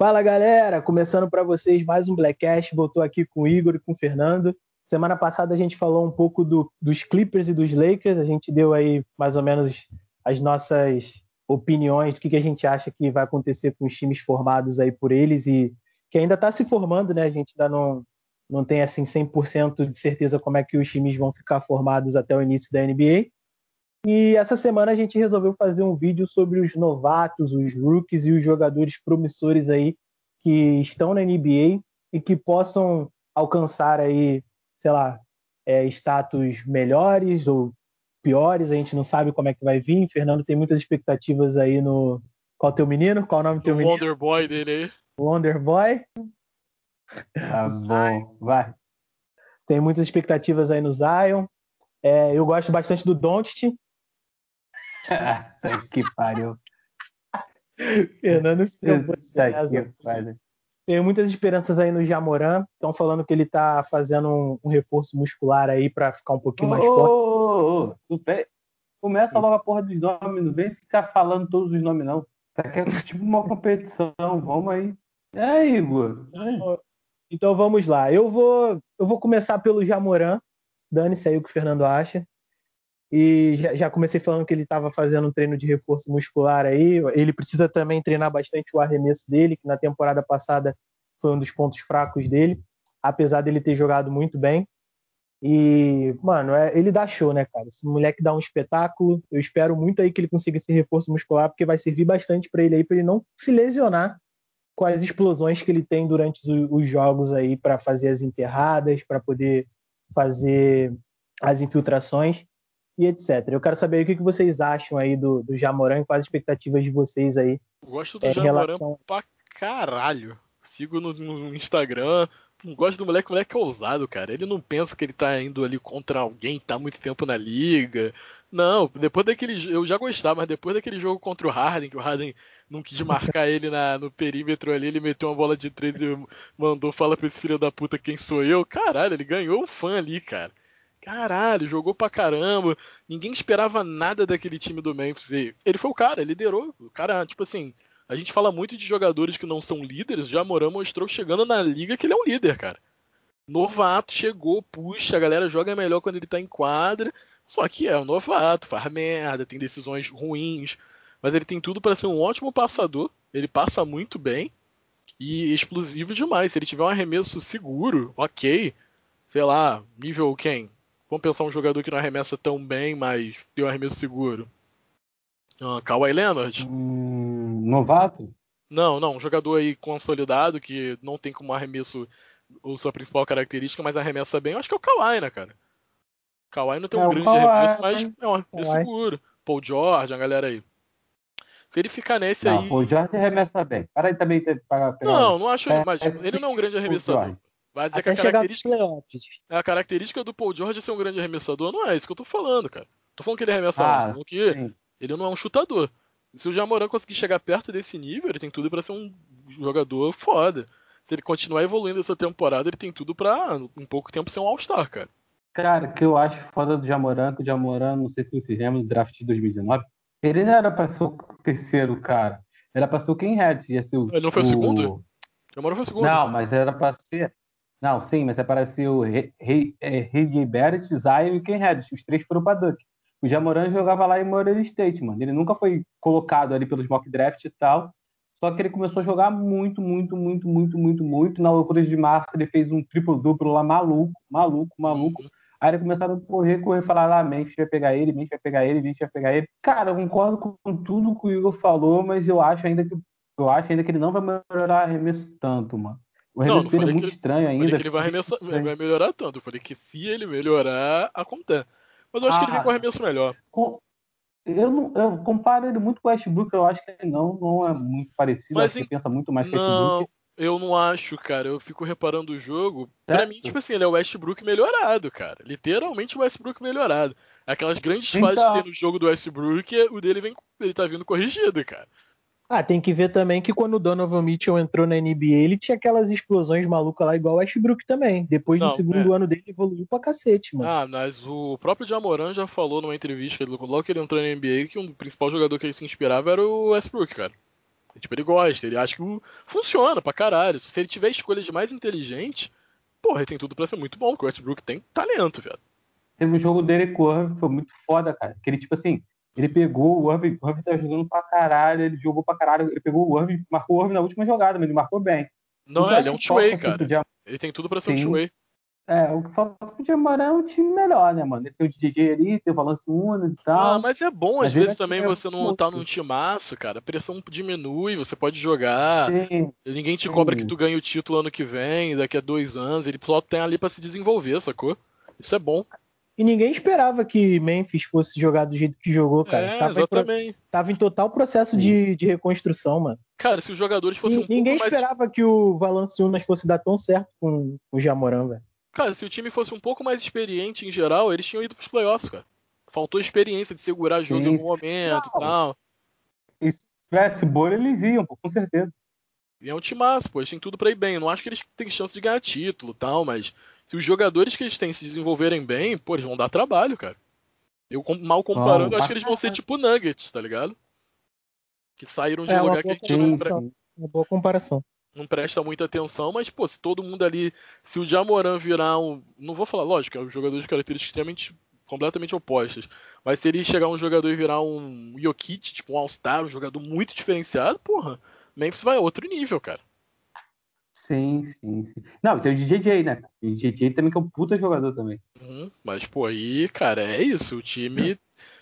Fala galera, começando para vocês mais um Blackcast. Voltou aqui com o Igor e com o Fernando. Semana passada a gente falou um pouco do, dos Clippers e dos Lakers. A gente deu aí mais ou menos as nossas opiniões do que, que a gente acha que vai acontecer com os times formados aí por eles e que ainda está se formando, né? A gente ainda não, não tem assim 100% de certeza como é que os times vão ficar formados até o início da NBA. E essa semana a gente resolveu fazer um vídeo sobre os novatos, os rookies e os jogadores promissores aí que estão na NBA e que possam alcançar aí, sei lá, é, status melhores ou piores, a gente não sabe como é que vai vir. Fernando tem muitas expectativas aí no. Qual é o teu menino? Qual é o nome do teu menino? Wonder Boy dele aí. Wonder Boy. Tá bom, vai. Tem muitas expectativas aí no Zion. É, eu gosto bastante do Doncic, que pariu. Fernando Tenho muitas esperanças aí no Jamoran. Estão falando que ele está fazendo um, um, reforço muscular aí para ficar um pouquinho mais forte. Ô, ô, Começa logo a porra dos nomes, não vem ficar falando todos os nomes, não. Isso aqui é tipo uma competição. Vamos aí. É, Igor. Então vamos lá. Eu vou, eu vou começar pelo Jamoran. Dane-se aí o que o Fernando acha. E já, já comecei falando que ele estava fazendo um treino de reforço muscular aí. Ele precisa também treinar bastante o arremesso dele, que na temporada passada foi um dos pontos fracos dele, apesar dele ter jogado muito bem. E, mano, é, ele dá show, né, cara? Esse moleque dá um espetáculo. Eu espero muito aí que ele consiga esse reforço muscular, porque vai servir bastante para ele aí, para ele não se lesionar com as explosões que ele tem durante os jogos aí, para fazer as enterradas, para poder fazer as infiltrações e etc. Eu quero saber o que vocês acham aí do, do Jamoran, quais as expectativas de vocês aí. Gosto do é, Jamoran relação... pra caralho. Sigo no, no Instagram, gosto do moleque, o moleque é ousado, cara. Ele não pensa que ele tá indo ali contra alguém tá muito tempo na liga. Não, depois daquele. Eu já gostava, mas depois daquele jogo contra o Harden, que o Harden não quis marcar ele na, no perímetro ali, ele meteu uma bola de três e mandou fala pra esse filho da puta quem sou eu. Caralho, ele ganhou um fã ali, cara. Caralho, jogou pra caramba. Ninguém esperava nada daquele time do Memphis. E ele foi o cara, liderou. O cara, tipo assim, a gente fala muito de jogadores que não são líderes. Já Moran mostrou chegando na liga que ele é um líder, cara. Novato, chegou, puxa, a galera joga melhor quando ele tá em quadra. Só que é um novato, faz merda, tem decisões ruins. Mas ele tem tudo para ser um ótimo passador. Ele passa muito bem. E explosivo demais. Se ele tiver um arremesso seguro, ok. Sei lá, nível quem? Vamos pensar um jogador que não arremessa tão bem, mas tem um arremesso seguro. Uh, Kawhi Leonard? Hum, novato? Não, não. Um jogador aí consolidado que não tem como arremesso ou sua principal característica, mas arremessa bem. Eu acho que é o Kawhi, né, cara? Kawhi não tem um é, grande Kawhi, arremesso, mas é um arremesso seguro. Paul George, a galera aí. Se ele ficar nesse não, aí. Paul George arremessa bem. Para aí também para pegar. Não, não acho. É, mas ele não é um grande arremessador. Vai dizer Até que a característica, a característica do Paul George ser um grande arremessador não é isso que eu tô falando, cara. Tô falando que ele arremessa ah, falando que sim. ele não é um chutador. Se o Jamoran conseguir chegar perto desse nível, ele tem tudo para ser um jogador foda. Se ele continuar evoluindo essa temporada, ele tem tudo para em pouco tempo ser um All-Star, cara. Cara, o que eu acho foda do Jamoran, que o Jamoran, não sei se vocês lembram do draft de 2019, ele não era pra ser o terceiro cara. Era pra ser o Ken Red. Ia ser o, ele não foi o, o segundo? Jamoran foi o segundo. Não, mas era pra ser. Não, sim, mas apareceu o Rei é, Barrett, Zion e Ken Reddish. Os três foram para Duck. O Jamoran jogava lá em Morelia State, mano. Ele nunca foi colocado ali pelos mock draft e tal. Só que ele começou a jogar muito, muito, muito, muito, muito, muito. Na loucura de março, ele fez um triplo-duplo lá maluco, maluco, maluco. Aí eles começaram a correr, correr, falar, ah, Memphis vai pegar ele, Memphis vai pegar ele, Memphis vai pegar ele. Cara, eu concordo com tudo que o Igor falou, mas eu acho ainda que eu acho ainda que ele não vai melhorar arremesso tanto, mano. O arremesso não, dele é muito ele, estranho ainda. Falei que ele vai, arremessar, vai melhorar tanto. Eu falei que se ele melhorar, acontece. Mas eu acho ah, que ele vem com arremesso melhor. Com, eu, não, eu comparo ele muito com o Westbrook, eu acho que ele não, não é muito parecido. Mas em, pensa muito mais que o Westbrook. Eu não acho, cara. Eu fico reparando o jogo. Certo. Pra mim, tipo assim, ele é o Westbrook melhorado, cara. Literalmente o Westbrook melhorado. Aquelas grandes então... fases que tem no jogo do Westbrook, o dele vem, ele tá vindo corrigido, cara. Ah, tem que ver também que quando o Donovan Mitchell entrou na NBA, ele tinha aquelas explosões malucas lá, igual o Westbrook também. Depois Não, do segundo é. ano dele, evoluiu pra cacete, mano. Ah, mas o próprio Jamoran já falou numa entrevista, logo que ele entrou na NBA, que o um principal jogador que ele se inspirava era o Westbrook, cara. Tipo, ele gosta, ele acha que funciona pra caralho. Se ele tiver escolhas mais inteligentes, porra, ele tem tudo pra ser muito bom, porque o Westbrook tem talento, velho. Teve um jogo dele com foi muito foda, cara. Que ele, tipo assim, ele pegou o Irving, o Irving tá jogando pra caralho, ele jogou pra caralho, ele pegou o Irving, marcou o Irving na última jogada, mas ele marcou bem. Não, ele é um two-way, cara. Podia... Ele tem tudo pra ser um two-way. É, o que falta pro Jamaré é um time melhor, né, mano? Ele tem o DJ ali, tem o Valance Unas e tal. Ah, mas é bom, às vezes também você não tá num timaço, cara. A pressão diminui, você pode jogar. Sim, Ninguém te sim. cobra que tu ganhe o título ano que vem, daqui a dois anos. Ele só tem ali para se desenvolver, sacou? Isso é bom. E ninguém esperava que Memphis fosse jogar do jeito que jogou, cara. É, tava, exatamente. Em, tava em total processo de, de, reconstrução, mano. Cara, se os jogadores fossem e, um Ninguém esperava mais... que o Valanciunas fosse dar tão certo com, o Jamoran, velho. Cara, se o time fosse um pouco mais experiente em geral, eles tinham ido pros playoffs, cara. Faltou experiência de segurar jogo Sim. em algum momento Não. e tal. E se tivesse bolha, eles iam, pô, com certeza. E é um timaço, pô, eles têm tudo para ir bem. Eu não acho que eles têm chance de ganhar título tal, mas se os jogadores que eles têm se desenvolverem bem, pô, eles vão dar trabalho, cara. Eu, mal comparando, oh, acho que eles vão ser tipo Nuggets, tá ligado? Que saíram de é, um lugar que a gente não. Uma boa comparação não presta muita atenção, mas, pô, se todo mundo ali. Se o Jamoran virar um. Não vou falar, lógico, é um jogador de características extremamente. completamente opostas. Mas se ele chegar um jogador e virar um Jokic, tipo um All-Star, um jogador muito diferenciado, porra, Memphis vai a outro nível, cara. Sim, sim, sim. Não, tem o DJJ, né? O DJJ também que é um puta jogador também. Uhum, mas, pô, aí, cara, é isso. O time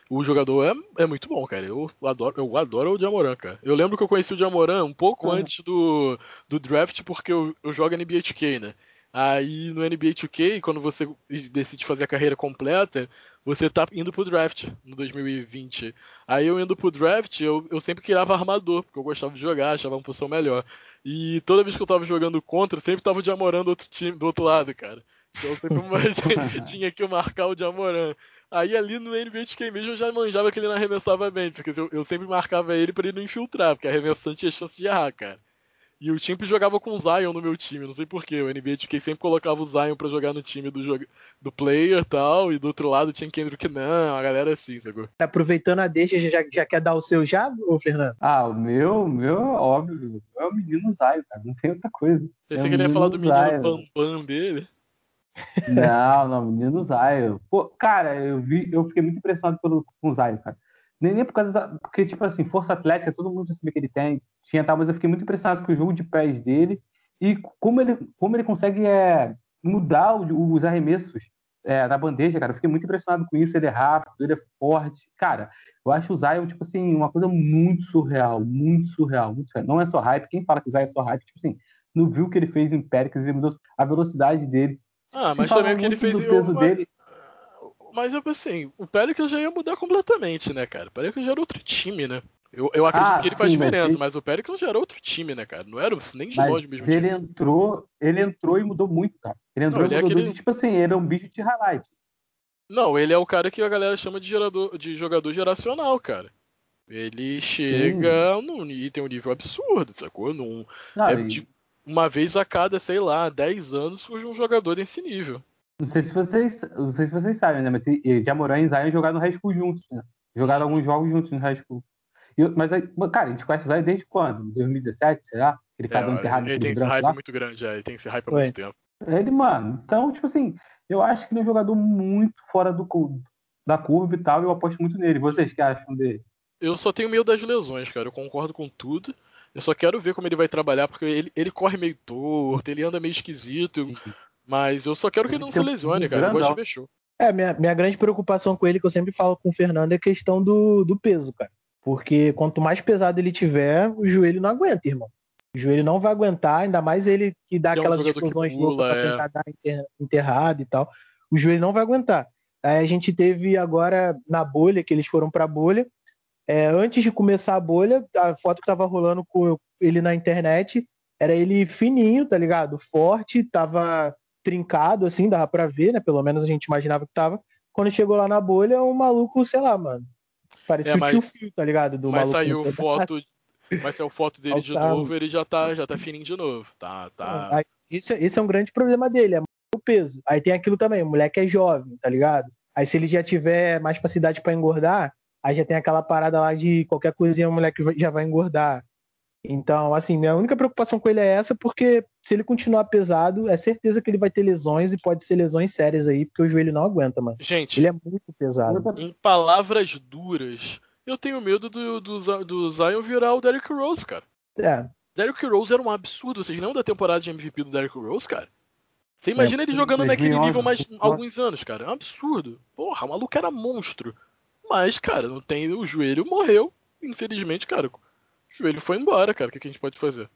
o jogador é, é muito bom, cara. Eu adoro, eu adoro o Jamoran, cara. Eu lembro que eu conheci o Jamoran um pouco uhum. antes do, do draft, porque eu, eu jogo NBA 2K, né? Aí no NBA 2K, quando você decide fazer a carreira completa, você tá indo pro draft no 2020. Aí eu indo pro draft, eu, eu sempre criava armador, porque eu gostava de jogar, achava uma posição melhor. E toda vez que eu tava jogando contra, sempre tava o Jamoran do outro time, do outro lado, cara. Então eu sempre tinha que marcar o Jamoran. Aí ali no NBA 2K mesmo eu já manjava que ele não arremessava bem, porque eu, eu sempre marcava ele para ele não infiltrar, porque arremessante tinha chance de errar, cara. E o time jogava com o Zion no meu time, não sei porquê. O NBA 2K sempre colocava o Zion para jogar no time do, do player e tal, e do outro lado tinha Kendrick não, a galera assim, sacou? Tá aproveitando a deixa, já, já quer dar o seu já, ô Fernando? Ah, o meu, o meu, óbvio, é o menino Zion, cara, não tem outra coisa. Pensei é que ele ia falar do menino Bambam dele. Não, não, menino Zion. Pô, cara, eu vi, eu fiquei muito impressionado pelo, com o Zion, cara. Nem, nem por causa da. Porque, tipo assim, força atlética, todo mundo já sabia que ele tem, tinha tal, mas eu fiquei muito impressionado com o jogo de pés dele e como ele, como ele consegue é, mudar os arremessos é, na bandeja, cara. Eu fiquei muito impressionado com isso. Ele é rápido, ele é forte. Cara, eu acho o Zion, tipo assim, uma coisa muito surreal, muito surreal, muito surreal. Não é só hype. Quem fala que o Zion é só hype, tipo assim, não viu o que ele fez em Péricles, ele mudou a velocidade dele. Ah, mas também o que ele fez do peso eu, dele. Mas, assim, o Pelicans já ia mudar completamente, né, cara? O Pelicans já era outro time, né? Eu, eu acredito ah, que ele faz sim, diferença, mas, mas o Pelicans já era outro time, né, cara? Não era nem de mas longe mesmo ele time. entrou, ele entrou e mudou muito, cara. Ele entrou não, ele e é mudou é aquele... tipo assim, ele é um bicho de highlight. Não, ele é o cara que a galera chama de, gerador, de jogador geracional, cara. Ele chega no, e tem um nível absurdo, sacou? Num, não, é, e... uma vez a cada, sei lá, 10 anos surge um jogador desse nível. Não sei se vocês, não sei se vocês sabem, né? Mas Jamoran e Zion jogaram no High School juntos, né? Jogaram alguns jogos juntos no High School. Mas, cara, a gente conhece o Zion desde quando? 2017, será? Ele tá é, dando enterrado Ele tem esse hype lá? muito grande, é, ele tem esse hype há muito tempo. Ele, mano, então, tipo assim, eu acho que ele é um jogador muito fora do, da curva e tal, eu aposto muito nele. Vocês que acham dele? Eu só tenho medo das lesões, cara. Eu concordo com tudo. Eu só quero ver como ele vai trabalhar, porque ele, ele corre meio torto, ele anda meio esquisito. Mas eu só quero que ele não se lesione, cara. Eu gosto de ver show. É, minha, minha grande preocupação com ele, que eu sempre falo com o Fernando, é a questão do, do peso, cara. Porque quanto mais pesado ele tiver, o joelho não aguenta, irmão. O joelho não vai aguentar, ainda mais ele que dá que aquelas é um explosões loucas pra é. tentar dar enterrado e tal. O joelho não vai aguentar. Aí a gente teve agora na bolha, que eles foram pra bolha, é, antes de começar a bolha, a foto que tava rolando com ele na internet era ele fininho, tá ligado? Forte, tava trincado, assim, dava pra ver, né? Pelo menos a gente imaginava que tava. Quando chegou lá na bolha, o maluco, sei lá, mano. Parecia é, mas, o tio Fio, tá ligado? Do mas maluco saiu foto. Mas saiu foto dele de novo, ele já tá, já tá fininho de novo. Tá, tá. Esse, esse é um grande problema dele, é o peso. Aí tem aquilo também, o moleque é jovem, tá ligado? Aí se ele já tiver mais facilidade para engordar, Aí já tem aquela parada lá de qualquer coisinha o moleque já vai engordar. Então, assim, minha única preocupação com ele é essa, porque se ele continuar pesado, é certeza que ele vai ter lesões e pode ser lesões sérias aí, porque o joelho não aguenta, mano. Gente, ele é muito pesado. Em palavras duras, eu tenho medo do, do, do Zion virar o Derrick Rose, cara. É. Derrick Rose era um absurdo. Vocês lembram da temporada de MVP do Derrick Rose, cara? Você imagina é, ele jogando naquele nível mais alguns anos, cara. É um absurdo. Porra, o maluco era monstro. Mas, cara, não tem. O joelho morreu. Infelizmente, cara. O joelho foi embora, cara. O que, a gente pode fazer?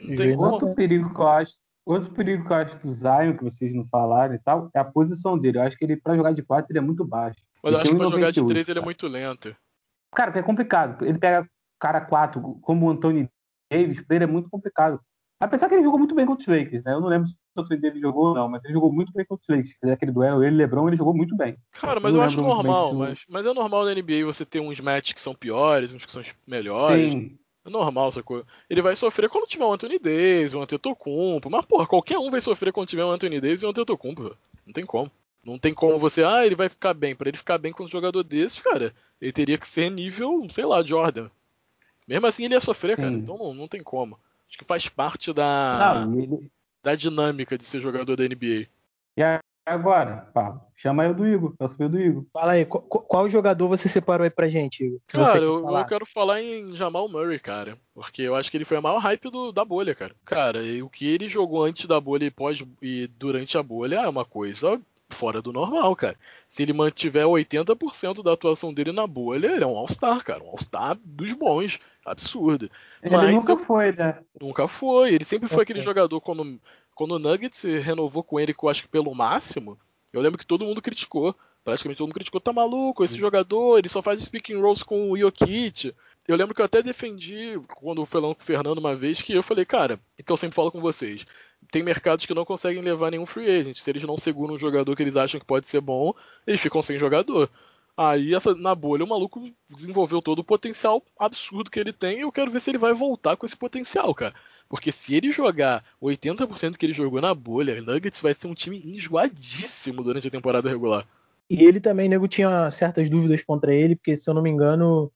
Não tem outro perigo que eu acho. Outro perigo que eu acho do Zion, que vocês não falaram e tal, é a posição dele. Eu acho que ele, pra jogar de 4, ele é muito baixo. Mas eu acho que pra jogar de 3 ele é muito lento. Cara, que é complicado. Ele pega cara 4, como o Anthony Davis, pra ele é muito complicado. Apesar que ele jogou muito bem contra os Lakers, né? Eu não lembro se o Anthony Davis jogou ou não, mas ele jogou muito bem contra os Lakers. Aquele duelo, ele e LeBron, ele jogou muito bem. Cara, mas eu, eu acho normal. Mas, mas é normal na NBA você ter uns matches que são piores, uns que são melhores. Sim. É normal essa coisa. Ele vai sofrer quando tiver um Anthony Davis, um Antetokounmpo. Mas, porra, qualquer um vai sofrer quando tiver um Anthony Davis e um Antetokounmpo. Não tem como. Não tem como você, ah, ele vai ficar bem. Para ele ficar bem com um jogador desses, cara, ele teria que ser nível, sei lá, Jordan. Mesmo assim ele ia sofrer, cara. Sim. Então não, não tem como. Acho que faz parte da, não, ele... da dinâmica de ser jogador da NBA. E agora, Pablo? Chama eu do Igor. Eu sou do Igor. Fala aí, qual, qual, jogador você separou aí pra gente, Igor? Cara, eu, eu, quero falar em Jamal Murray, cara. Porque eu acho que ele foi a maior hype do, da bolha, cara. Cara, o que ele jogou antes da bolha e pós e durante a bolha é uma coisa fora do normal, cara. Se ele mantiver 80% da atuação dele na bolha, ele é um All-Star, cara. Um All-Star dos bons. Absurdo. Ele Mas nunca foi, né? Nunca foi. Ele sempre foi aquele jogador quando, quando o Nuggets renovou com ele, eu acho que pelo máximo. Eu lembro que todo mundo criticou. Praticamente todo mundo criticou, tá maluco, esse jogador, ele só faz speaking roles com o Jokic. Eu lembro que eu até defendi, quando falando com o Fernando uma vez, que eu falei, cara, e que eu sempre falo com vocês, tem mercados que não conseguem levar nenhum free agent. Se eles não seguram um jogador que eles acham que pode ser bom, eles ficam sem jogador. Aí essa, na bolha o maluco desenvolveu todo o potencial absurdo que ele tem e eu quero ver se ele vai voltar com esse potencial, cara. Porque se ele jogar 80% que ele jogou na bolha, Nuggets vai ser um time enjoadíssimo durante a temporada regular. E ele também, nego, tinha certas dúvidas contra ele, porque se eu não me engano,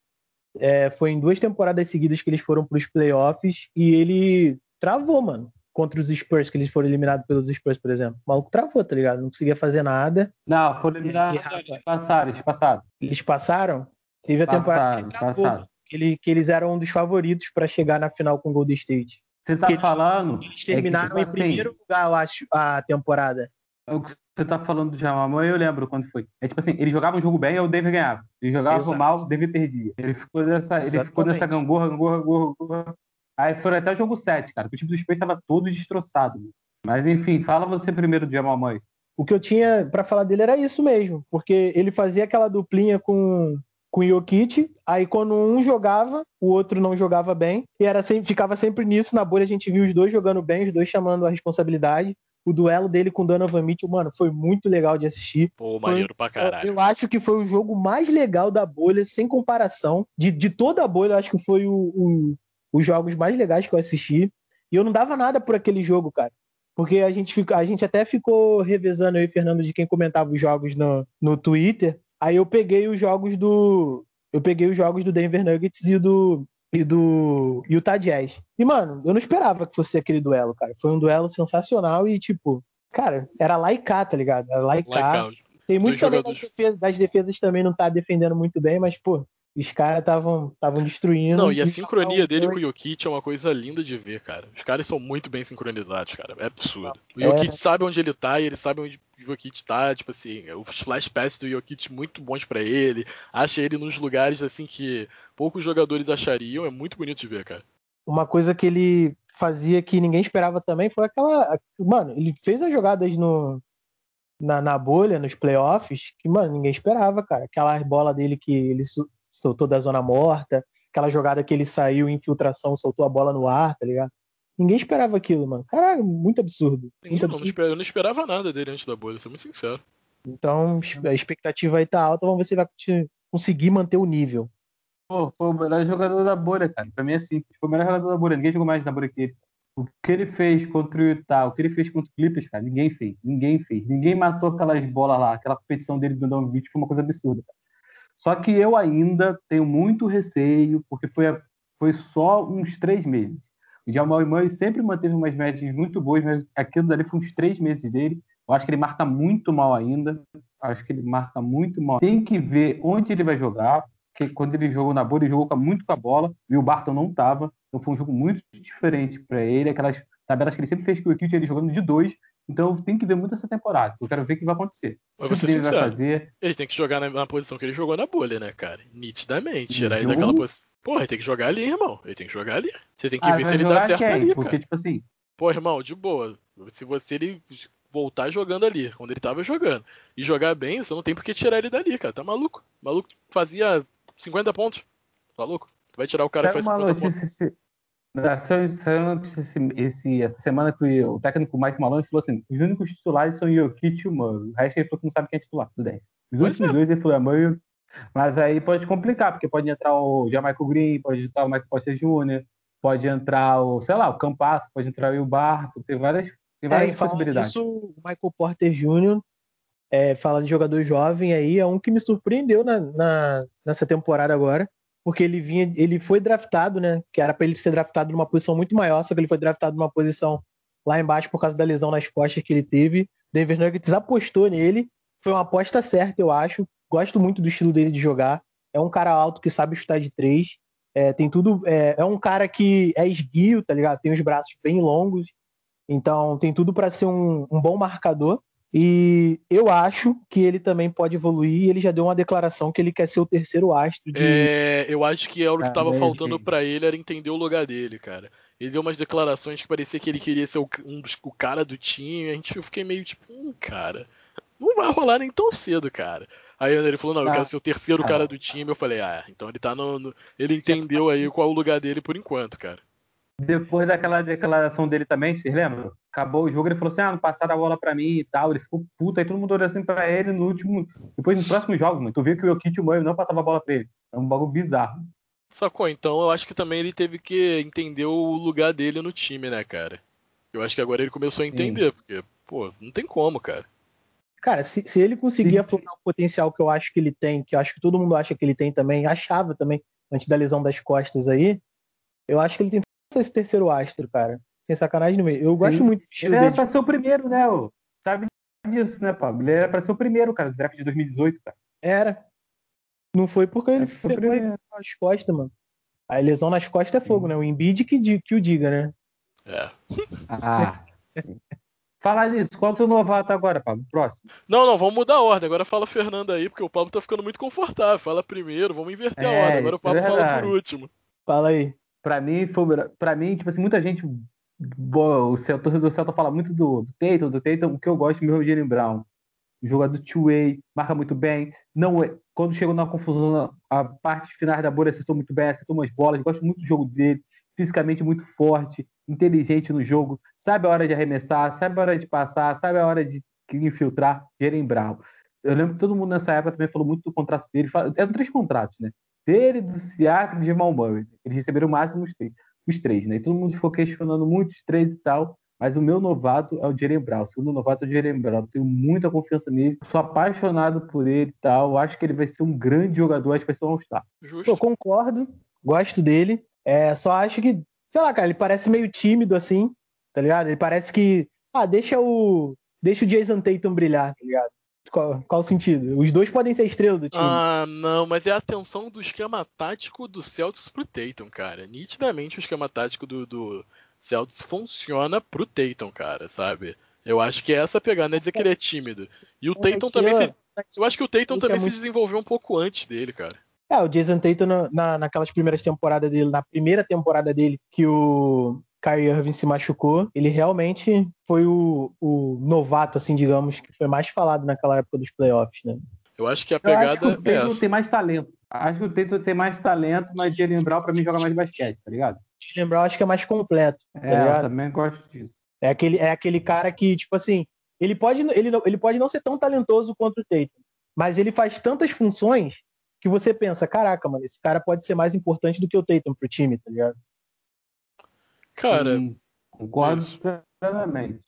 é, foi em duas temporadas seguidas que eles foram para os playoffs e ele travou, mano contra os Spurs, que eles foram eliminados pelos Spurs, por exemplo. O maluco travou, tá ligado? Não conseguia fazer nada. Não, foram eliminados. Eles passaram, eles passaram. Eles passaram? Teve a temporada que, travou, que, ele, que eles eram um dos favoritos para chegar na final com o Golden State. Você tá eles, falando. Eles terminaram é que, tipo, em assim, primeiro lugar, eu acho, a temporada. O que você tá falando do Jamal eu lembro quando foi. É tipo assim, ele jogava um jogo bem e o David ganhava. Ele jogava Exato. mal, o David perdia. Ele ficou nessa, ele ficou nessa gangorra, gangorra, gangorra, Aí foram até o jogo 7, cara. O time do Spurs estava todo destroçado. Mas enfim, fala você primeiro Jamal Murray. O que eu tinha para falar dele era isso mesmo, porque ele fazia aquela duplinha com com o Jokic, aí quando um jogava, o outro não jogava bem, e era sempre, ficava sempre nisso, na bolha a gente viu os dois jogando bem, os dois chamando a responsabilidade. O duelo dele com o Donovan Mitchell, mano, foi muito legal de assistir. Pô, maneiro pra caralho. Eu acho que foi o jogo mais legal da bolha, sem comparação. De, de toda a bolha, eu acho que foi o, o, os jogos mais legais que eu assisti. E eu não dava nada por aquele jogo, cara. Porque a gente, a gente até ficou revezando e Fernando de quem comentava os jogos no, no Twitter. Aí eu peguei os jogos do. Eu peguei os jogos do Denver Nuggets e do. E do Utah Jazz. E, mano, eu não esperava que fosse aquele duelo, cara. Foi um duelo sensacional e, tipo, cara, era lá e cá, tá ligado? Era lá e cá. Tem muito também das defesas, das defesas também não tá defendendo muito bem, mas, pô, os caras estavam destruindo. Não, e a sincronia dele com o Jokic é uma coisa linda de ver, cara. Os caras são muito bem sincronizados, cara. É absurdo. O Jokic é... sabe onde ele tá e ele sabe onde o Jokic tá. Tipo assim, os flash passes do Jokic muito bons para ele. Acha ele nos lugares assim que poucos jogadores achariam. É muito bonito de ver, cara. Uma coisa que ele fazia que ninguém esperava também foi aquela. Mano, ele fez as jogadas no, na, na bolha, nos playoffs, que, mano, ninguém esperava, cara. Aquela bola dele que ele soltou da zona morta, aquela jogada que ele saiu em infiltração, soltou a bola no ar, tá ligado? Ninguém esperava aquilo, mano. Caralho, muito absurdo. Muito absurdo. Eu não esperava nada dele antes da bolha, sou muito sincero. Então, a expectativa aí tá alta, vamos ver se ele vai conseguir manter o nível. Pô, foi o melhor jogador da bolha, cara. Pra mim é simples. Foi o melhor jogador da bolha. Ninguém jogou mais na bolha que ele. O que ele fez contra o Utah, o que ele fez contra o Clippers, cara, ninguém fez. Ninguém fez. Ninguém matou aquelas bolas lá. Aquela competição dele do Donovan foi uma coisa absurda, cara. Só que eu ainda tenho muito receio, porque foi foi só uns três meses. O Jamal Murray sempre manteve umas médias muito boas, mas aquilo dali foi uns três meses dele. Eu acho que ele marca muito mal ainda. Acho que ele marca muito mal. Tem que ver onde ele vai jogar, porque quando ele jogou na bola, ele jogou muito com a bola. E o Barton não estava. Então foi um jogo muito diferente para ele. Aquelas tabelas que ele sempre fez com o Equipe, ele jogando de dois. Então tem que ver muito essa temporada. Eu quero ver o que vai acontecer. Mas você ele vai fazer. Ele tem que jogar na, na, posição que ele jogou na bolha, né, cara? Nitidamente. Tirar ele daquela posição. Porra, ele tem que jogar ali, irmão. Ele tem que jogar ali. Você tem que ah, ver se ele dá certo quem? ali, Porque, cara. tipo assim... Pô, irmão, de boa. Se você ele voltar jogando ali, quando ele tava jogando, e jogar bem, você não tem por que tirar ele dali, cara. Tá maluco? O maluco fazia 50 pontos. Tá louco? Tu vai tirar o cara que faz 50 pontos. Se, se, esse, esse, essa semana que o técnico Mike Malone falou assim: os únicos titulares são Jokic e o Murray. O resto ele falou que não sabe quem é titular do 10. Os últimos é. dois ele falou é Murray. Mas aí pode complicar, porque pode entrar o Jamaico Green, pode entrar o Michael Porter Jr., pode entrar o, sei lá, o Campasso, pode entrar o Barco, tem várias, tem várias é, possibilidades. Isso, o Michael Porter Jr., é, falando de jogador jovem aí, é um que me surpreendeu na, na, nessa temporada agora porque ele vinha, ele foi draftado, né? Que era para ele ser draftado numa posição muito maior, só que ele foi draftado numa posição lá embaixo por causa da lesão nas costas que ele teve. Denver Nuggets apostou nele, foi uma aposta certa, eu acho. Gosto muito do estilo dele de jogar. É um cara alto que sabe chutar de três. É, tem tudo. É, é, um cara que é esguio, tá ligado? Tem os braços bem longos. Então tem tudo para ser um, um bom marcador. E eu acho que ele também pode evoluir. Ele já deu uma declaração que ele quer ser o terceiro astro. De... É, eu acho que é o que estava ah, faltando para ele era entender o lugar dele, cara. Ele deu umas declarações que parecia que ele queria ser o, um dos, o cara do time. A gente eu fiquei meio tipo, hum, cara, não vai rolar nem tão cedo, cara. Aí ele falou, não, eu quero ah. ser o terceiro cara do time. Eu falei, ah, então ele tá no. no... Ele entendeu aí qual é o lugar dele por enquanto, cara. Depois daquela declaração dele também, vocês lembram? Acabou o jogo, ele falou assim: ah, não passaram a bola pra mim e tal. Ele ficou puto, aí todo mundo olhou assim pra ele no último. Depois, no próximo jogo, mano, tu viu que o Jokic e o Murray não passava a bola pra ele. É um bagulho bizarro. Sacou? Então eu acho que também ele teve que entender o lugar dele no time, né, cara? Eu acho que agora ele começou a entender, Sim. porque, pô, não tem como, cara. Cara, se, se ele conseguir aflorar o potencial que eu acho que ele tem, que eu acho que todo mundo acha que ele tem também, achava também, antes da lesão das costas aí, eu acho que ele tem esse terceiro astro, cara. Sem sacanagem no meio. Eu gosto Sim. muito do estilo Ele era dele. pra ser o primeiro, né? Ô? Sabe disso, né, Pablo? Ele era pra ser o primeiro, cara, do draft de 2018, cara. Era. Não foi porque ele ferrou nas costas, mano. A lesão nas costas é fogo, Sim. né? O Embiid que, que o diga, né? É. Ah. Fala nisso, qual é o teu novato agora, Pablo? Próximo. Não, não, vamos mudar a ordem. Agora fala Fernando aí, porque o Pablo tá ficando muito confortável. Fala primeiro, vamos inverter é, a ordem. Agora o Pablo é fala por último. Fala aí para mim foi para mim tipo assim muita gente o seu torcedor do Celta fala muito do, do Tatum, do Tatum, o que eu gosto mesmo é o Jalen Brown. Jogador two-way, marca muito bem. Não é, quando chegou na confusão, a parte final da bolha acertou muito bem, acertou umas bolas. Gosto muito do jogo dele, fisicamente muito forte, inteligente no jogo, sabe a hora de arremessar, sabe a hora de passar, sabe a hora de infiltrar. Jalen Brown. Eu lembro que todo mundo nessa época também falou muito do contrato dele. Eram três contratos, né? Dele, do Siakam e de Jamal Murray. Eles receberam o máximo os três, os três, né? E todo mundo ficou questionando muito os três e tal. Mas o meu novato é o Jalen Brown. O segundo novato é o Jalen Brown. tenho muita confiança nele. Sou apaixonado por ele e tal. Acho que ele vai ser um grande jogador. Acho que vai ser um All-Star. Eu concordo. Gosto dele. É, só acho que, sei lá, cara, ele parece meio tímido assim, tá ligado? Ele parece que, ah, deixa o, deixa o Jason Tatum brilhar, tá ligado? Qual, qual sentido? Os dois podem ser estrela do time. Ah, não, mas é a atenção do esquema tático do Celtics pro Tatum, cara. Nitidamente o esquema tático do, do Celtics funciona pro Tatum, cara, sabe? Eu acho que é essa pegada, não é dizer que ele é tímido. E o é, Tatum também se, Eu acho que o Tatum também é se desenvolveu um pouco antes dele, cara. É, o Jason Tatum na, naquelas primeiras temporadas dele, na primeira temporada dele, que o Kyrie Irving se machucou, ele realmente foi o, o, novato, assim, digamos, que foi mais falado naquela época dos playoffs, né? Eu acho que a pegada acho que o Tatum é tem mais talento. Acho que o Tatum tem mais talento, mas Jalen Brown pra mim joga mais basquete, tá ligado? Jalen Brown acho que é mais completo. Tá é, ligado? eu também gosto disso. É aquele, é aquele cara que, tipo assim, ele pode, ele, ele pode não ser tão talentoso quanto o Tatum, mas ele faz tantas funções que você pensa, caraca, mano, esse cara pode ser mais importante do que o Tatum pro time, tá ligado? Cara, Sim, concordo plenamente.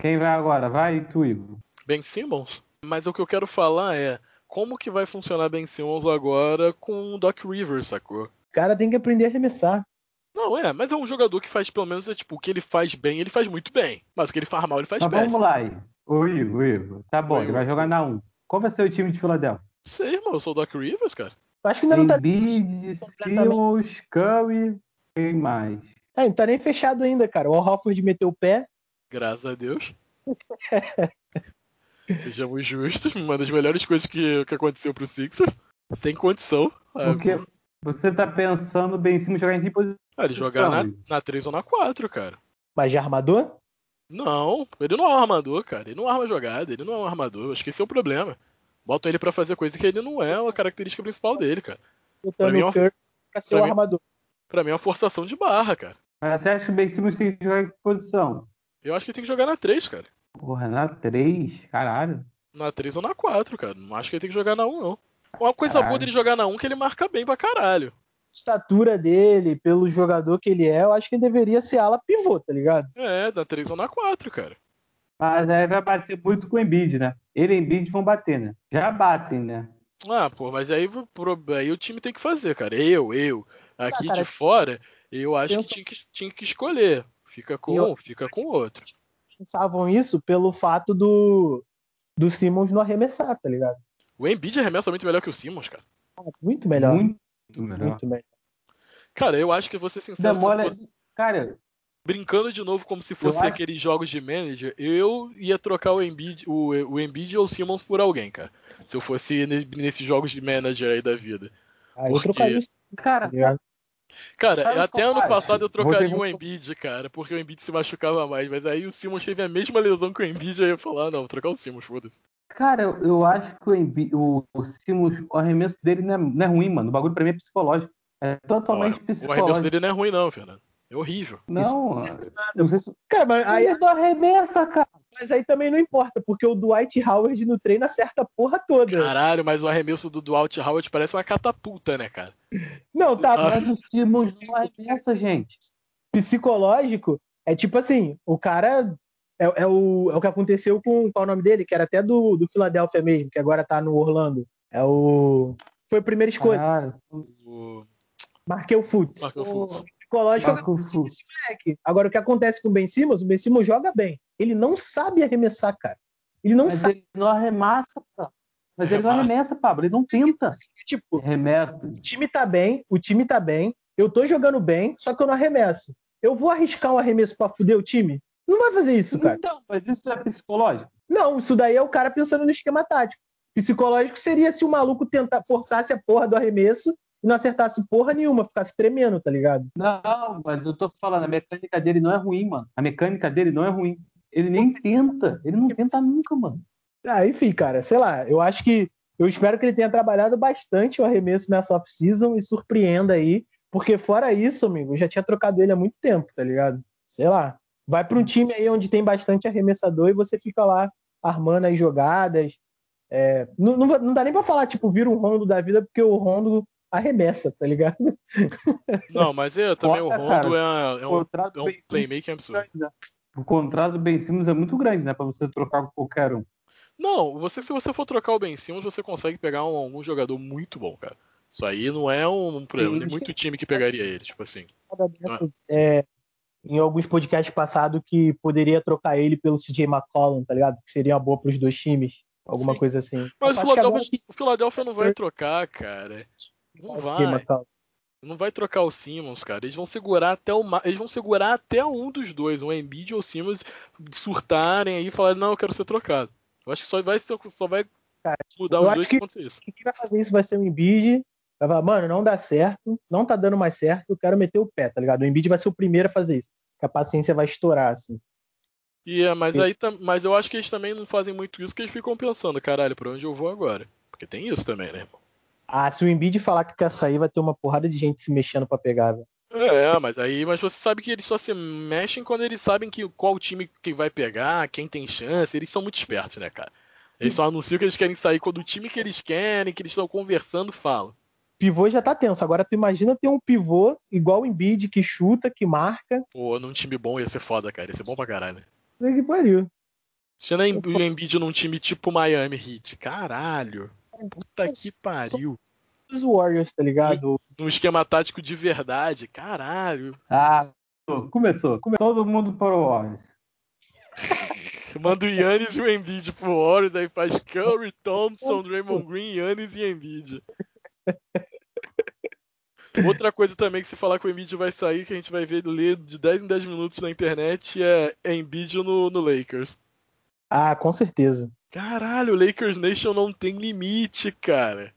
Quem vai agora? Vai tu, Igor. Ben Simmons? Mas o que eu quero falar é como que vai funcionar Ben Simmons agora com o Doc Rivers, sacou? O cara tem que aprender a arremessar. Não, é, mas é um jogador que faz, pelo menos, é tipo, o que ele faz bem, ele faz muito bem. Mas o que ele faz mal, ele faz mas péssimo. Vamos lá, o Ivo, Tá bom, Oi, ele vai jogar na 1. Qual vai ser o time de Philadelphia? Sei, irmão, eu sou o Doc Rivers, cara. Acho que ainda não tá. Embiid, Simmons, Curry, quem mais? É, não tá nem fechado ainda, cara. O Al Hofford meteu o pé. Graças a Deus. Sejamos justos, uma das melhores coisas que, que aconteceu pro Sixers. Sem condição. Porque você tá pensando bem em cima jogar em que posição? Ah, ele jogar na, na 3 ou na 4, cara. Mas de armador? Não, ele não é um armador, cara. Ele não arma jogada, ele não é um armador. Acho que esse é o problema. Botam ele para fazer coisa que ele não é a característica principal dele, cara. Pra mim, é uma... pra ser pra o mim... armador. Pra mim é uma forçação de barra, cara. Mas você acha que o Ben Simmons tem que jogar em que posição? Eu acho que tem que jogar na 3, cara. Porra, na 3? Caralho. Na 3 ou na 4, cara. Não acho que ele tem que jogar na 1, não. Uma coisa caralho. boa dele jogar na 1 é que ele marca bem pra caralho. Estatura dele, pelo jogador que ele é, eu acho que ele deveria ser ala pivô, tá ligado? É, na 3 ou na 4, cara. Mas aí vai bater muito com o Embiid, né? Ele e o Embiid vão bater, né? Já batem, né? Ah, pô, mas aí, aí o time tem que fazer, cara. Eu, eu, aqui ah, cara, de fora, eu acho que tinha, que tinha que escolher. Fica com um, fica com outro. Pensavam isso pelo fato do, do Simmons não arremessar, tá ligado? O Embiid arremessa muito melhor que o Simmons, cara. Muito melhor. Muito melhor. Muito melhor. Cara, eu acho que vou ser sincero. Demora... Fosse... Cara, brincando de novo como se fosse acho... aqueles jogos de manager, eu ia trocar o Embiid, o, o Embiid ou o Simmons por alguém, cara. Se eu fosse nesses jogos de manager aí da vida. Ah, Porque... eu trocaria. Cara, Cara, até ano passado eu trocaria o Embiid, cara, porque o Embiid se machucava mais, mas aí o Simmons teve a mesma lesão que o Embiid, aí eu ia falar, ah, não, vou trocar o Simmons, foda-se. Cara, eu acho que o, Embiid, o, o Simmons, o arremesso dele não é, não é ruim, mano. O bagulho pra mim é psicológico. É totalmente não, psicológico. O arremesso dele não é ruim, não, Fernando. É horrível. Não, Isso, é não sei se... Cara, mas aí é do arremessa, cara. Mas aí também não importa, porque o Dwight Howard no treino acerta a porra toda. Caralho, mas o arremesso do Dwight Howard parece uma catapulta, né, cara? Não, tá, ah. mas o Simmons não arremessa, gente. Psicológico é tipo assim, o cara é, é, o, é o que aconteceu com qual é o nome dele, que era até do, do Philadelphia mesmo, que agora tá no Orlando. É o. Foi a primeira escolha. Caralho. O... Marqueu Futs. Marqueu Futs psicológico esse moleque. Agora, o que acontece com o Ben Simmons? O Ben Simmons joga bem. Ele não sabe arremessar, cara. Ele não Mas sabe. Ele não arremessa, cara. Mas ele não arremessa, Pablo. Ele não tenta. Tipo, arremessa. o time tá bem, o time tá bem, eu tô jogando bem, só que eu não arremesso. Eu vou arriscar um arremesso pra fuder o time? Não vai fazer isso, cara. Então, mas isso é psicológico? Não, isso daí é o cara pensando no esquema tático. Psicológico seria se o maluco tentar forçasse a porra do arremesso e não acertasse porra nenhuma, ficasse tremendo, tá ligado? Não, mas eu tô falando, a mecânica dele não é ruim, mano. A mecânica dele não é ruim. Ele nem tenta. Ele não tenta nunca, mano. Ah, enfim, cara, sei lá, eu acho que. Eu espero que ele tenha trabalhado bastante o arremesso nessa off-season e surpreenda aí. Porque fora isso, amigo, eu já tinha trocado ele há muito tempo, tá ligado? Sei lá. Vai para um time aí onde tem bastante arremessador e você fica lá armando as jogadas. É, não, não, não, dá nem pra falar, tipo, vira um Rondo da vida, porque o Rondo arremessa, tá ligado? Não, mas é, também Nossa, o Rondo cara, é, é, um, é um playmaker absurdo. O contrato do Ben Simmons é muito grande, né? Pra você trocar com qualquer um. Não, você, se você for trocar o Ben Simmons, você consegue pegar um, um jogador muito bom, cara. Isso aí não é um problema. Tem muito time que pegaria ele, tipo assim. É, em alguns podcasts passados que poderia trocar ele pelo CJ McCollum, tá ligado? Que seria uma boa pros dois times. Alguma Sim. coisa assim. Mas o Philadelphia, o Philadelphia não vai trocar, cara. Não vai. Não vai trocar o Simmons, cara. Eles vão segurar até o eles vão segurar até um dos dois, o Embiid ou o Simmons surtarem aí e falarem não, eu quero ser trocado. Eu acho que só vai só vai cara, mudar os dois se acontecer isso. Quem vai fazer isso vai ser o Embiid. Vai falar, mano, não dá certo, não tá dando mais certo, eu quero meter o pé, tá ligado? O Embiid vai ser o primeiro a fazer isso. Que a paciência vai estourar, assim. E é, mas aí mas eu acho que eles também não fazem muito isso, que eles ficam pensando, caralho, pra onde eu vou agora? Porque tem isso também, né, irmão? Ah, se o Embiid falar que quer sair, vai ter uma porrada de gente se mexendo para pegar, velho. É, mas aí, mas você sabe que eles só se mexem quando eles sabem que qual time que vai pegar, quem tem chance. Eles são muito espertos, né, cara? Eles só anunciam que eles querem sair quando o time que eles querem, que eles estão conversando, fala. Pivô já tá tenso. Agora tu imagina ter um pivô igual o Embiid, que chuta, que marca. Pô, num time bom ia ser foda, cara. Ia ser bom pra caralho. Que pariu. Tinha o Embiid num time tipo Miami Heat. Caralho. Puta que pariu. dos Warriors, tá ligado? Num esquema tático de verdade, caralho. Ah, começou. Começou todo mundo para o Warriors. Manda o Yannis e o Embiid pro Warriors, aí faz Curry, Thompson, Draymond Green, Yannis e Embiid. Outra coisa também que se falar que o Embiid vai sair, que a gente vai ver ler de 10 em 10 minutos na internet, é Embiid no, no Lakers. Ah, com certeza. Caralho, Lakers Nation não tem limite, cara.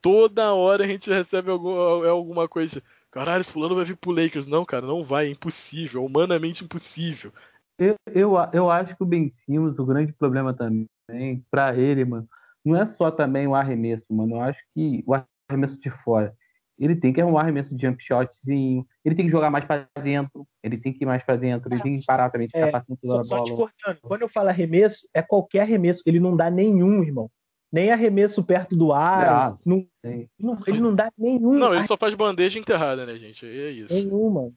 Toda hora a gente recebe algum, é alguma coisa. Caralho, esse fulano vai vir pro Lakers. Não, cara, não vai, é impossível, humanamente impossível. Eu, eu, eu acho que o Ben Simmons, o grande problema também, para ele, mano, não é só também o arremesso, mano. Eu acho que o arremesso de fora ele tem que arrumar um arremesso de jump shotzinho, ele tem que jogar mais para dentro, ele tem que ir mais para dentro, ele tem que parar também de ficar é, passando toda só, a bola. Só te cortando, quando eu falo arremesso, é qualquer arremesso, ele não dá nenhum, irmão. Nem arremesso perto do ar, ah, não, não, ele não dá nenhum. Não, ele só faz bandeja enterrada, né, gente? É isso. Nenhum, mano.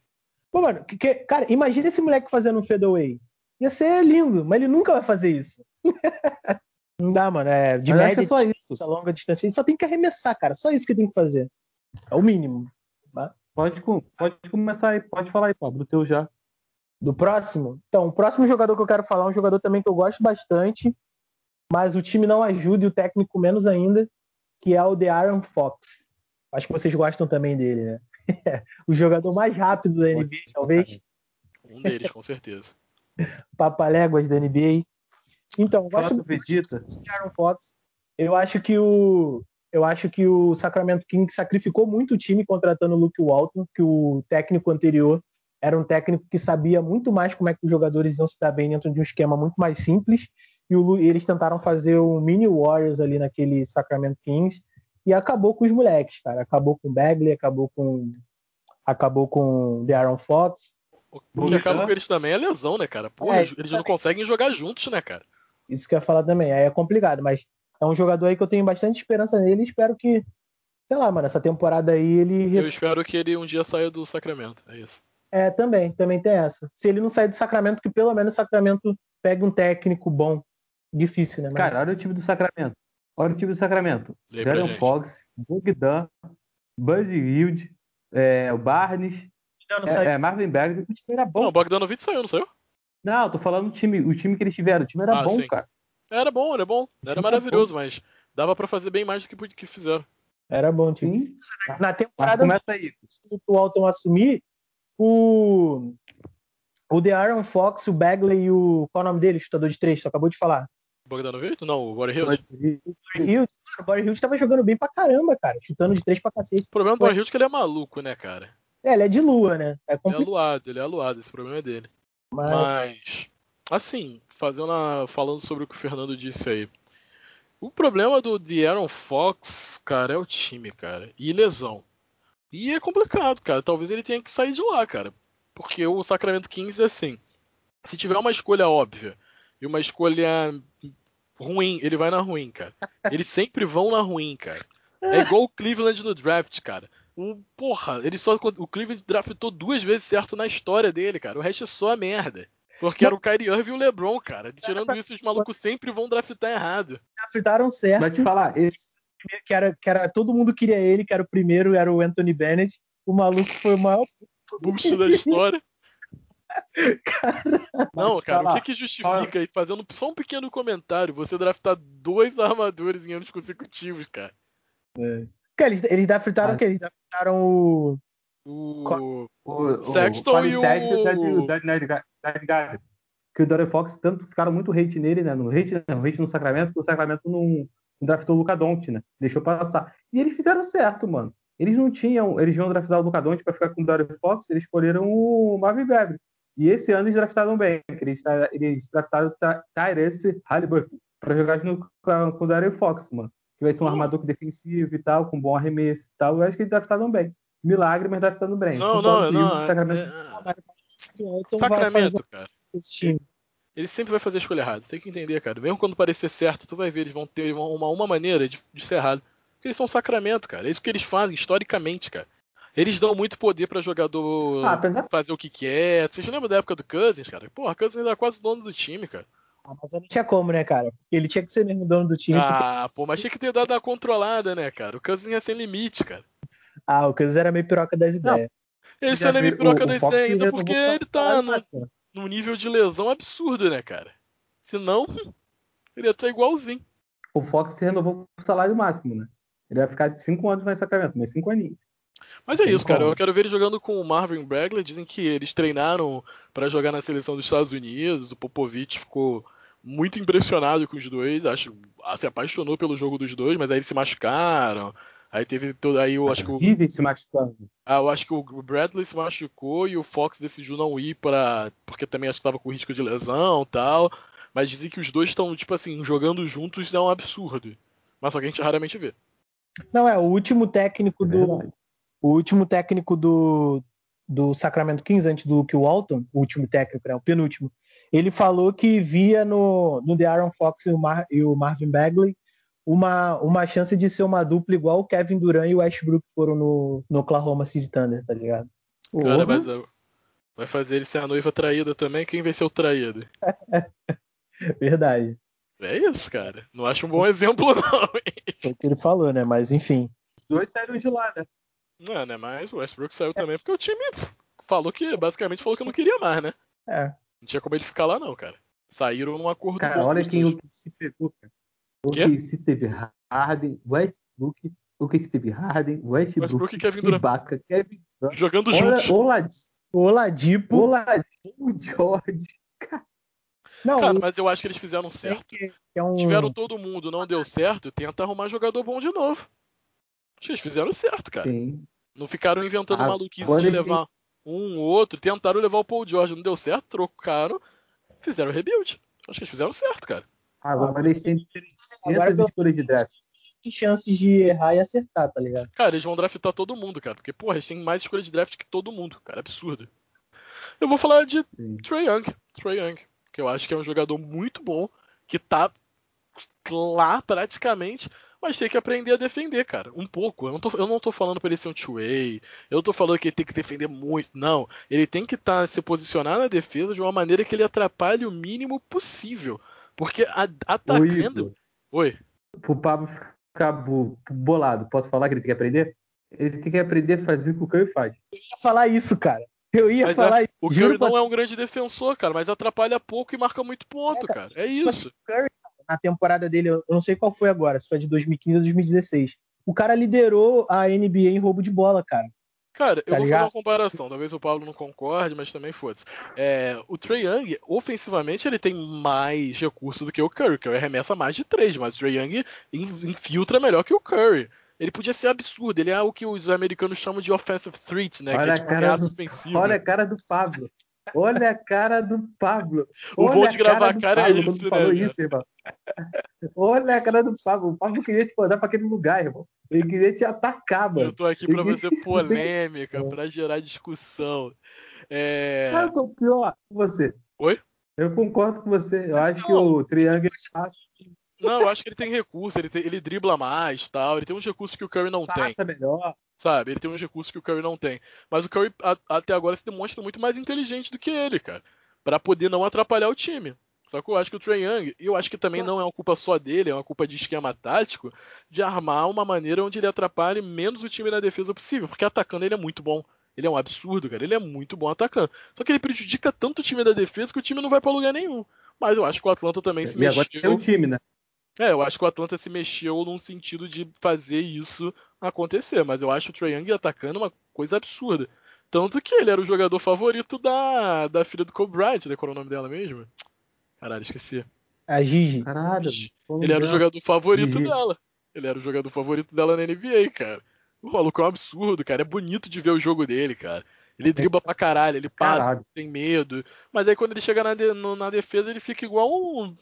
Pô, mano, que, cara, imagina esse moleque fazendo um fadeaway. Ia ser lindo, mas ele nunca vai fazer isso. não dá, mano. É, de mas média, é só isso. longa distância, ele só tem que arremessar, cara. Só isso que ele tem que fazer. É o mínimo. Tá? Pode, pode começar aí, pode falar aí, Pablo, do teu já. Do próximo? Então, o próximo jogador que eu quero falar é um jogador também que eu gosto bastante, mas o time não ajuda e o técnico menos ainda, que é o The Iron Fox. Acho que vocês gostam também dele, né? o jogador mais rápido da NBA, talvez. Um deles, com certeza. Papaléguas da NBA. Então, eu gosto do Vegeta. Aaron Fox. Eu acho que o eu acho que o Sacramento Kings sacrificou muito o time contratando o Luke Walton, que o técnico anterior era um técnico que sabia muito mais como é que os jogadores iam se dar bem dentro de um esquema muito mais simples. E o, eles tentaram fazer o mini Warriors ali naquele Sacramento Kings e acabou com os moleques, cara. Acabou com o Bagley, acabou com acabou com o Aaron Fox. O que acaba com eles também é lesão, né, cara? Porra, é, eles não conseguem jogar juntos, né, cara? Isso que eu ia falar também. Aí é complicado, mas é um jogador aí que eu tenho bastante esperança nele e espero que, sei lá, mano, essa temporada aí ele. Eu espero que ele um dia saia do Sacramento, é isso. É, também, também tem essa. Se ele não sair do Sacramento, que pelo menos o Sacramento pegue um técnico bom. Difícil, né? Mas... Cara, olha o time do Sacramento. Olha o time do Sacramento. Darren Fox, Bogdan, Buddy Hield, é, o Barnes, não, não é, é, Marvin Bagley. O time era bom. Não, o Bogdanovich saiu, não saiu? Não, tô falando do time, o time que eles tiveram. O time era ah, bom, sim. cara. Era bom, era bom. Era maravilhoso, mas dava para fazer bem mais do que, que fizeram. Era bom, time. Na temporada começa aí. o Alton assumir, o o The Aaron Fox, o Bagley e o qual é o nome dele, chutador de três, tu acabou de falar. Bogdanovic? Não, o Body Hill. O Body Hill tava jogando bem pra caramba, cara, chutando de três pra cacete. O problema do Body Hill é que ele é maluco, né, cara? É, ele é de lua, né? É ele é aluado, ele é aluado, esse problema é dele. Mas, Mas assim, fazendo a, falando sobre o que o Fernando disse aí. O problema do De'Aaron Fox, cara, é o time, cara. E lesão. E é complicado, cara. Talvez ele tenha que sair de lá, cara. Porque o Sacramento Kings é assim. Se tiver uma escolha óbvia e uma escolha ruim, ele vai na ruim, cara. Eles sempre vão na ruim, cara. É igual o Cleveland no draft, cara. O, porra, ele só. O Cleveland draftou duas vezes certo na história dele, cara. O resto é só merda. Porque era o Kyrie Irving e o LeBron, cara. Tirando isso, os malucos sempre vão draftar errado. Draftaram certo. Vai te falar, esse que era, que era todo mundo queria ele, que era o primeiro, era o Anthony Bennett. O maluco foi o maior boost da história. não, cara, falar. o que, que justifica aí, fazendo só um pequeno comentário, você draftar dois armadores em anos consecutivos, cara? É. Cara, eles, eles draftaram ah. o quê? Eles draftaram o. O, o, Sexton o, e o. Que o Dory Fox tanto ficaram muito hate nele, né? No hate, não, hate no Sacramento, porque o Sacramento não, não draftou o Luca Doncic, né? Deixou passar. E eles fizeram certo, mano. Eles não tinham, eles iam draftar o Luca Doncic para ficar com o Dory Fox, eles escolheram o Marvin Bagley. E esse ano eles draftaram bem, eles, eles draftaram Tyrese Halliburton para jogar junto com o Darren Fox, mano. Que vai ser um armador defensivo e tal, com bom arremesso e tal. Eu acho que eles draftaram bem milagre, mas tá ficando bem. Não, não, não. É... Sacramento cara. Ele sempre vai fazer a escolha errada. Você tem que entender, cara. Mesmo quando parecer certo, tu vai ver, eles vão ter uma, uma maneira de, de ser errado. Porque eles são Sacramento, cara. É isso que eles fazem historicamente, cara. Eles dão muito poder para jogador ah, apesar... fazer o que quer. Vocês lembram da época do Cousins, cara? Porra, Cousins era quase o dono do time, cara. Ah, mas não tinha como, né, cara? Ele tinha que ser mesmo dono do time. Ah, porque... pô, mas tinha que ter dado a controlada, né, cara? O Cousins ia sem limite, cara. Ah, o Cousins era meio piroca das ideias. Não, ele só meio piroca das ideias ainda porque ele tá no, num nível de lesão absurdo, né, cara? Senão, ele ia estar igualzinho. O Fox renovou o salário máximo, né? Ele vai ficar 5 anos mais Sacramento, mas 5 aninhos. Mas é isso, cara. Eu quero ver ele jogando com o Marvin Bagley. Dizem que eles treinaram para jogar na seleção dos Estados Unidos. O Popovich ficou muito impressionado com os dois. Acho se apaixonou pelo jogo dos dois, mas aí eles se machucaram. Aí teve todo. Aí eu acho que o. Vive se machucando. Ah, eu acho que o Bradley se machucou e o Fox decidiu não ir para Porque também acho que estava com risco de lesão tal. Mas dizem que os dois estão, tipo assim, jogando juntos é um absurdo. Mas só que a gente raramente vê. Não, é, o último técnico do. É o último técnico do, do Sacramento Kings, antes do Luke Walton, o último técnico, né, o penúltimo, ele falou que via no, no The Aaron Fox e o, Mar, e o Marvin Bagley uma, uma chance de ser uma dupla igual o Kevin Durant e o Westbrook foram no, no Oklahoma City Thunder, tá ligado? Cara, mas vai fazer ele ser a noiva traída também? Quem vai ser o traído? Verdade. É isso, cara. Não acho um bom exemplo, não. Foi o que ele falou, né? Mas enfim. Os dois saíram de lá, né? Não, né? Mas o Westbrook saiu também porque o time falou que, basicamente, falou que não queria mais, né? É. Não tinha como ele ficar lá, não, cara. Saíram num acordo cara, olha quem o que se pegou, cara. O que se teve Harden, Westbrook, o que se teve Harden, Westbrook, Westbrook e Kevin Durant. Ibaka, Kevin Durant. Jogando juntos. Oladipo. Oladipo. Oladipo, George. Não, cara, mas eu acho que eles fizeram certo. É um... Tiveram todo mundo, não deu certo, tenta arrumar jogador bom de novo. Eles fizeram certo, cara. Sim. Não ficaram inventando ah, maluquice de levar um ou outro. Tentaram levar o Paul George, não deu certo, trocaram, fizeram rebuild. Acho que eles fizeram certo, cara. Agora eles têm 300 escolhas de draft. chances de errar e acertar, tá ligado? Cara, eles vão draftar todo mundo, cara. Porque, porra, eles têm mais escolhas de draft que todo mundo, cara. Absurdo. Eu vou falar de Trey Young. Trey Young. Que eu acho que é um jogador muito bom. Que tá lá praticamente mas tem que aprender a defender, cara. Um pouco. Eu não tô, eu não tô falando para ele ser um two-way. Eu não tô falando que ele tem que defender muito. Não. Ele tem que estar tá, se posicionar na defesa de uma maneira que ele atrapalhe o mínimo possível. Porque a, atacando. Oi. Pro Pablo ficar bolado, posso falar que ele tem que aprender? Ele tem que aprender a fazer o que o Curry faz. Eu ia falar isso, cara. Eu ia mas falar é, isso. O Curry não é um grande defensor, cara, mas atrapalha pouco e marca muito ponto, é, cara. É tipo assim, isso. O Curry na temporada dele, eu não sei qual foi agora, se foi de 2015 ou 2016. O cara liderou a NBA em roubo de bola, cara. Cara, eu tá vou ligado? fazer uma comparação. Talvez o Pablo não concorde, mas também foda-se. É, o Trey Young, ofensivamente, ele tem mais recursos do que o Curry. que arremessa mais de três, mas o Trey Young infiltra melhor que o Curry. Ele podia ser absurdo, ele é o que os americanos chamam de offensive threat, né? Olha que é tipo ameaça do, ofensiva. Olha a cara do Pablo. Olha a cara do Pablo. O bom de gravar a cara, é isso, né? Falou isso, irmão. Olha a cara do Pablo. O Pablo queria te mandar pra aquele lugar, irmão. Ele queria te atacar, mano. Eu tô aqui pra fazer polêmica, pra gerar discussão. É... Sabe o pior? Você. Oi? Eu concordo com você. Eu acho que o Triângulo é não, eu acho que ele tem recurso, ele, tem, ele dribla mais tal. Ele tem uns recursos que o Curry não Passa tem. melhor. Sabe? Ele tem uns recursos que o Curry não tem. Mas o Curry a, até agora se demonstra muito mais inteligente do que ele, cara. para poder não atrapalhar o time. Só que eu acho que o Trey Young, e eu acho que também não é uma culpa só dele, é uma culpa de esquema tático, de armar uma maneira onde ele atrapalhe menos o time na defesa possível. Porque atacando ele é muito bom. Ele é um absurdo, cara. Ele é muito bom atacando. Só que ele prejudica tanto o time da defesa que o time não vai para lugar nenhum. Mas eu acho que o Atlanta também se e mexeu. Agora tem o time, né? É, eu acho que o Atlanta se mexeu num sentido de fazer isso acontecer, mas eu acho o Trae Young atacando uma coisa absurda. Tanto que ele era o jogador favorito da, da filha do Kobe Bryant, né? Qual era o nome dela mesmo? Caralho, esqueci. A Gigi. Caralho. Ele era o jogador favorito Gigi. dela. Ele era o jogador favorito dela na NBA, cara. O maluco é um absurdo, cara. É bonito de ver o jogo dele, cara. Ele dribla pra caralho, ele passa, caralho. tem medo. Mas aí quando ele chega na, de, no, na defesa, ele fica igual um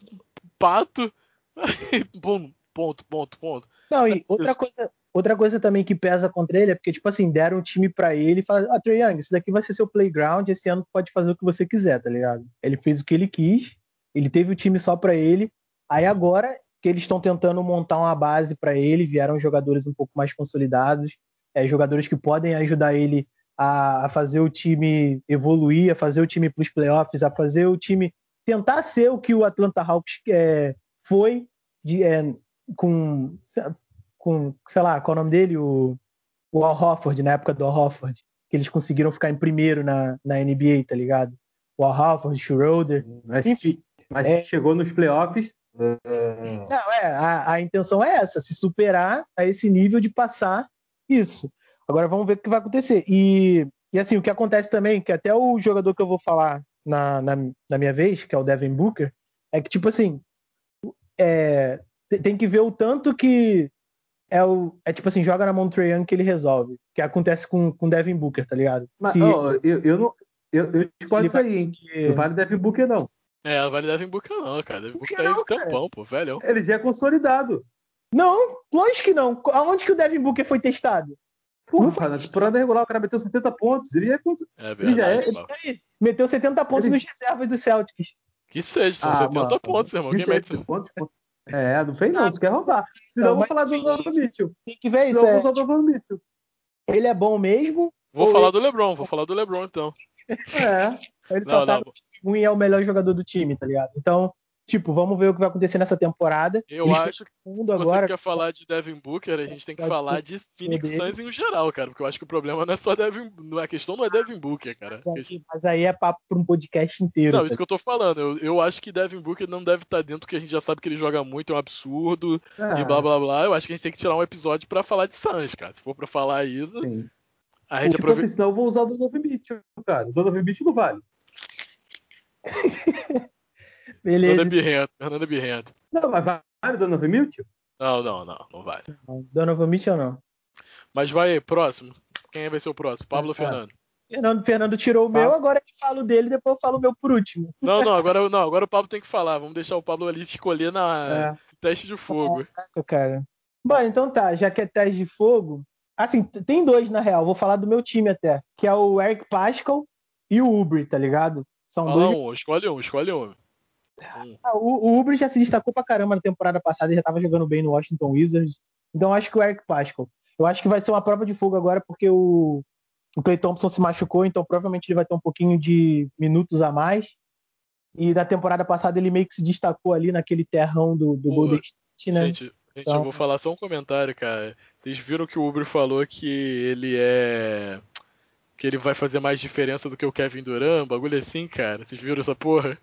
pato ponto, ponto, ponto. Não, e outra coisa, outra coisa também que pesa contra ele é porque, tipo assim, deram um time para ele e falaram, ah, Trey Young, isso daqui vai ser seu playground, esse ano pode fazer o que você quiser, tá ligado? Ele fez o que ele quis, ele teve o time só para ele, aí agora que eles estão tentando montar uma base para ele, vieram jogadores um pouco mais consolidados, é, jogadores que podem ajudar ele a, a fazer o time evoluir, a fazer o time para os playoffs, a fazer o time tentar ser o que o Atlanta Hawks é, foi de, é, com, com, sei lá, qual é o nome dele? O, o Al Hofford, na época do Al Hofford, que eles conseguiram ficar em primeiro na, na NBA, tá ligado? O Al Hofford, Schroeder, mas, enfim. Mas é, chegou nos playoffs. Uh... Não, é, a, a intenção é essa, se superar a esse nível de passar isso. Agora vamos ver o que vai acontecer. E, e assim, o que acontece também, que até o jogador que eu vou falar na, na, na minha vez, que é o Devin Booker, é que, tipo assim, é, tem que ver o tanto que é o. É tipo assim, joga na mão do Trae Young que ele resolve. Que acontece com o Devin Booker, tá ligado? Mas, Se, oh, eu, eu não. Eu, eu discordo isso aí, hein? Não vale Devin Booker, não. É, não vale Devin Booker, não, cara. Devin Booker tá aí de tampão, pô, velho. Ele já é consolidado. Não, lógico que não. Aonde que o Devin Booker foi testado? Porra, na temporada regular o cara meteu 70 pontos. Ele, é, é verdade, ele já é. Ele, meteu 70 pontos ele... nos reservas do Celtics. Que seja, são ah, 70 mano, pontos, irmão. Quem mete... pontos, pontos. É, não fez não, você quer roubar. Senão não, eu vou falar do Donovan Mitchell. Tem que ver isso. É, Mitchell. Ele é bom mesmo? Vou falar ele... do LeBron, vou falar do LeBron então. É, ele não, só tá ruim é o melhor jogador do time, tá ligado? Então, Tipo, vamos ver o que vai acontecer nessa temporada. Eu Eles acho que se agora, você quer falar de Devin Booker, a gente tem que falar de Phoenix Suns em geral, cara, porque eu acho que o problema não é só Devin, a questão não é Devin Booker, cara. Mas aí, é papo para um podcast inteiro. Não, tá? isso que eu tô falando. Eu, eu acho que Devin Booker não deve estar tá dentro, porque a gente já sabe que ele joga muito, é um absurdo é. e blá blá blá. Eu acho que a gente tem que tirar um episódio para falar de Suns, cara. Se for para falar isso, Sim. a gente tipo aproveita. Assim, senão eu vou usar o Donovan Mitchell, cara. O Donovan Mitchell não vale. Beleza. Fernanda Birrento, Fernanda Birrento. Não, mas vale o Donovan Mitchell? Não, não, não, não vale. Donovan Mitchell não. Mas vai aí, próximo. Quem vai ser o próximo? Pablo ou Fernando? Fernando, Fernando tirou o meu, agora eu falo dele, depois eu falo o meu por último. Não, não, agora, não, agora o Pablo tem que falar. Vamos deixar o Pablo ali escolher na é. teste de fogo. Caraca, cara. Bom, então tá, já que é teste de fogo. Assim, tem dois na real, vou falar do meu time até, que é o Eric Pascal e o Uber, tá ligado? São Fala dois. Um, escolhe um, escolhe um. Ah, o, o Uber já se destacou pra caramba na temporada passada, já tava jogando bem no Washington Wizards. Então acho que o Eric Pascal. Eu acho que vai ser uma prova de fogo agora, porque o, o Clay Thompson se machucou, então provavelmente ele vai ter um pouquinho de minutos a mais. E na temporada passada ele meio que se destacou ali naquele terrão do, do Golden State, né? Gente, gente então... eu vou falar só um comentário, cara. Vocês viram que o Uber falou que ele é. que ele vai fazer mais diferença do que o Kevin Durant, bagulho assim, cara. Vocês viram essa porra?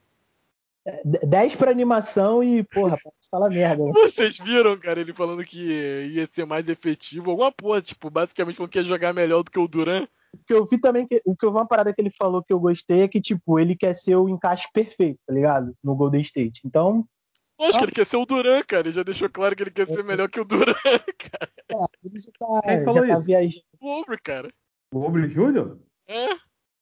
10 pra animação e, porra, fala merda. Né? Vocês viram, cara, ele falando que ia ser mais efetivo, alguma porra, tipo, basicamente falando que ia jogar melhor do que o Duran. O que eu vi também, que, o que eu vi uma parada que ele falou que eu gostei é que, tipo, ele quer ser o encaixe perfeito, tá ligado? No Golden State. Então. Acho ah, que ele quer ser o Duran, cara. Ele já deixou claro que ele quer ser melhor que o Duran, cara. É, ele já tá, Quem falou já tá viajando. O Obre, cara. O Obre Júnior? É.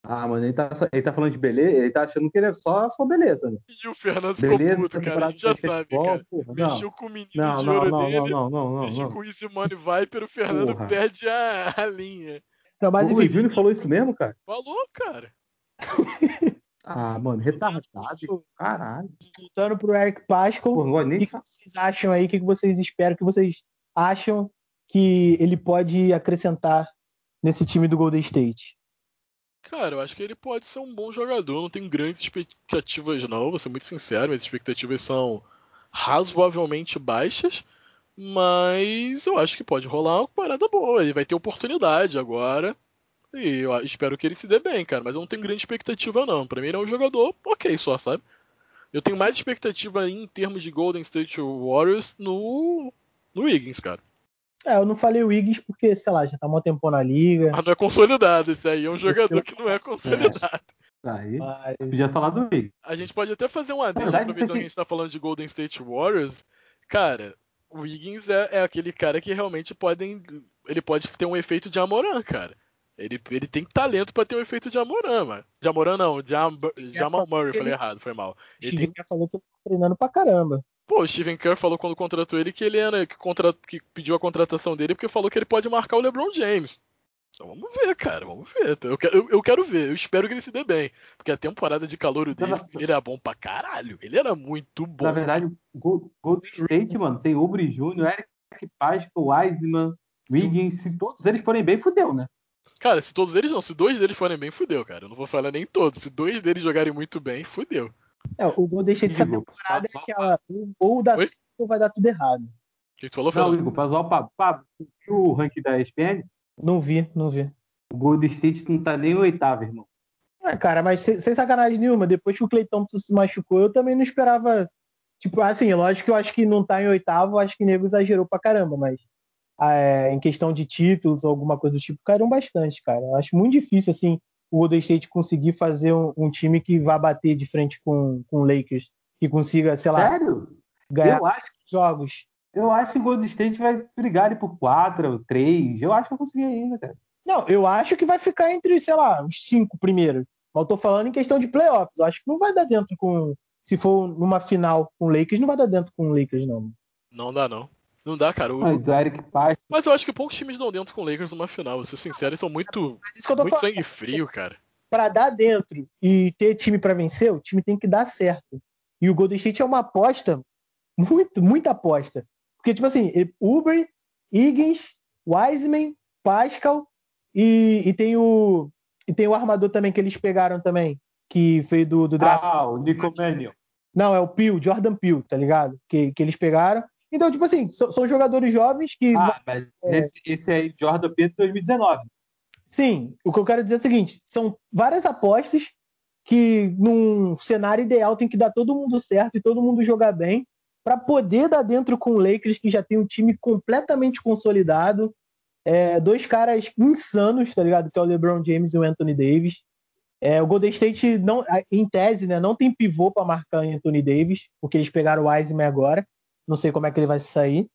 Ah, mano, ele tá, ele tá falando de beleza, ele tá achando que ele é só, só beleza, né? E o Fernando beleza, ficou puto, cara, a gente já sabe, cara. Porra, Mexeu com o menino não, de ouro não, dele, não, não, não, mexeu com o Easy Money Viper, o Fernando porra. perde a, a linha. Então, mas, o Júnior falou isso mesmo, cara? Falou, cara. ah, mano, retardado, caralho. Voltando pro Eric Pascal, o que, que vocês acham aí, o que, que vocês esperam, o que vocês acham que ele pode acrescentar nesse time do Golden State? Cara, eu acho que ele pode ser um bom jogador. Não tenho grandes expectativas, não. Vou ser muito sincero, minhas expectativas são razoavelmente baixas. Mas eu acho que pode rolar uma parada boa. Ele vai ter oportunidade agora. E eu espero que ele se dê bem, cara. Mas eu não tenho grande expectativa, não. Pra mim, ele é um jogador ok só, sabe? Eu tenho mais expectativa em termos de Golden State Warriors no, no Wiggins, cara. É, eu não falei o Wiggins porque, sei lá, já tá um tempo na liga. Mas não é consolidado, esse aí é um jogador que não é consolidado. Aí, Mas... podia falar do Wiggins. A gente pode até fazer um adendo, aproveitando que a gente tá falando de Golden State Warriors. Cara, o Wiggins é, é, aquele cara que realmente podem, ele pode ter um efeito de Amoran, cara. Ele, ele tem talento para ter um efeito de Amoran, mano. De Amoran não, de Am Jamal Murray, falei errado, foi mal. Ele tem... falou que ele tá treinando pra caramba. Pô, o Steven Kerr falou quando contratou ele que ele era que, contra, que pediu a contratação dele porque falou que ele pode marcar o LeBron James. Então vamos ver, cara, vamos ver. Eu quero, eu, eu quero ver, eu espero que ele se dê bem. Porque a temporada de calor dele, ele era bom pra caralho. Ele era muito bom. Na verdade, o Golden State, mano, tem Ubre Jr., Eric Pascal, Wiseman, Wiggins. Se todos eles forem bem, fudeu, né? Cara, se todos eles não, se dois deles forem bem, fudeu, cara. Eu não vou falar nem todos. Se dois deles jogarem muito bem, fudeu. É, o Golden State dessa temporada é aquela. Ou dá certo ou vai dar tudo errado. O que tu falou, Não, Igor, pra zoar o Pablo. Pablo, viu o ranking da ESPN? Não vi, não vi. O Golden State não tá nem oitavo, irmão. É, cara, mas sem, sem sacanagem nenhuma, depois que o Clay Thompson se machucou, eu também não esperava. Tipo, assim, lógico que eu acho que não tá em oitavo, acho que o nego exagerou pra caramba, mas é, em questão de títulos ou alguma coisa do tipo, caíram bastante, cara. Eu acho muito difícil, assim, o Golden State conseguir fazer um, um, time que vá bater de frente com, com o Lakers, que consiga, sei lá, Sério? ganhar Eu acho, jogos. eu acho que o Golden State vai brigar ali por quatro, três. Eu acho que vai conseguir ainda, cara. Não, eu acho que vai ficar entre, sei lá, os cinco primeiros. Mas eu tô falando em questão de playoffs. Eu acho que não vai dar dentro com. Se for numa final com o Lakers, não vai dar dentro com o Lakers, não. Não dá, não. Não dá, cara. O- Mas do Eric Paz. Mas eu acho que poucos times dão dentro com o Lakers numa final. Vou ser sincero, eles são muito, muito falando. sangue frio, cara. Pra dar dentro e ter time pra vencer, o time tem que dar certo. E o Golden State é uma aposta, muito, muita aposta. Porque, tipo assim, Uber, Higgins, Wiseman, Pascal e, e tem o. E tem o armador também que eles pegaram também, que veio do, do draft. Ah, o Nico Mannion. Não, é o Peel, Jordan Peel, tá ligado? Que, que eles pegaram. Então, tipo assim, são, são jogadores jovens que. Ah, mas É. esse, esse aí, Jordan Pedro 2019. Sim, o que eu quero dizer é o seguinte: são várias apostas que, num cenário ideal, tem que dar todo mundo certo e todo mundo jogar bem para poder dar dentro com o Lakers, que já tem um time completamente consolidado. É, dois caras insanos, tá ligado? Que é o LeBron James e o Anthony Davis. É, o Golden State, não, em tese, né, não tem pivô para marcar Anthony Davis, porque eles pegaram o Wiseman agora. Não sei como é que ele vai sair.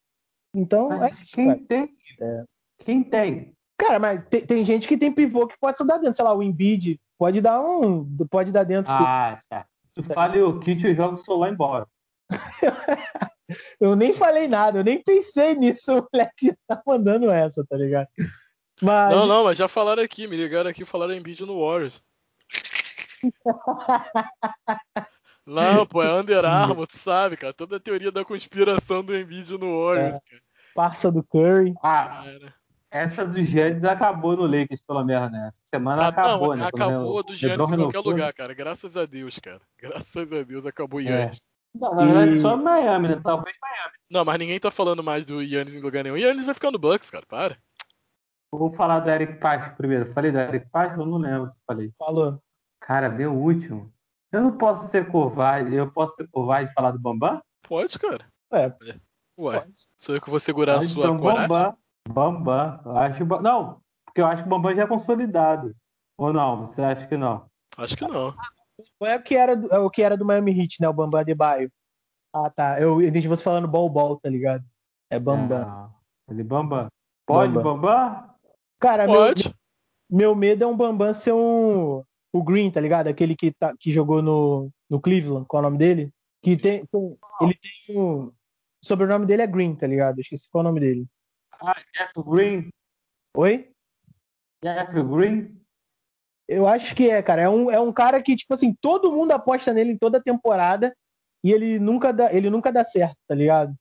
Então, é isso, quem cara. tem? É. Quem tem? Cara, mas tem, tem gente que tem pivô que pode dar dentro. Sei lá, o Embiid pode dar um. Pode dar dentro. Ah, tá. Se tu fala o kit, eu jogo o celular embora. Eu nem falei nada, eu nem pensei nisso. O moleque tá mandando essa, tá ligado? Mas. Não, não, mas já falaram aqui, me ligaram aqui e falaram Embiid no Warriors. Não, pô, é Under Armour, tu sabe, cara. Toda a teoria da conspiração do Embiid no Warriors, cara. Parça do Curry. Ah, Cara. essa dos Giannis acabou no Lakers, pelo menos, né? Essa semana acabou, não, né? Acabou o do Giannis em qualquer lugar, cara. Graças a Deus, cara. Graças a Deus acabou o É. Yannis. Não, na verdade, E- só no Miami, né? Talvez Miami. Não, mas ninguém tá falando mais do Yannis em lugar nenhum. O Yannis vai ficar no Bucks, cara. Para. Vou falar do Eric Paz primeiro. Falei do Eric Paz? Eu não lembro se falei. Falou. Cara, meu último. Eu não posso ser covarde. Eu posso ser covarde e falar do Bambam? Pode, cara. É, Ué, sou eu que vou segurar a Mas sua então, coragem? Bambam. Bambam. Eu acho, não, porque eu acho que o Bambam já é consolidado. Ou não? Você acha que não? Acho que não. é o que era do, é o que era do Miami Heat, né? O Bambam de Baio. Ah, tá. Eu entendi você falando ball ball, tá ligado? É Bambam. Ah, ele Bambam. Pode, Bambam. Bambam? Cara, meu, Pode. meu medo é um Bambam ser um. O Green, tá ligado? Aquele que, tá, que jogou no, no Cleveland, qual é o nome dele? Que tem. tem- ele tem um. O sobrenome dele é Green, tá ligado? Eu Esqueci qual é o nome dele. Ah, Jeff Green. Oi? Jeff Green. Eu acho que é, cara. É um, é um cara que, tipo assim, todo mundo aposta nele em toda temporada e ele nunca dá, ele nunca dá certo, tá ligado?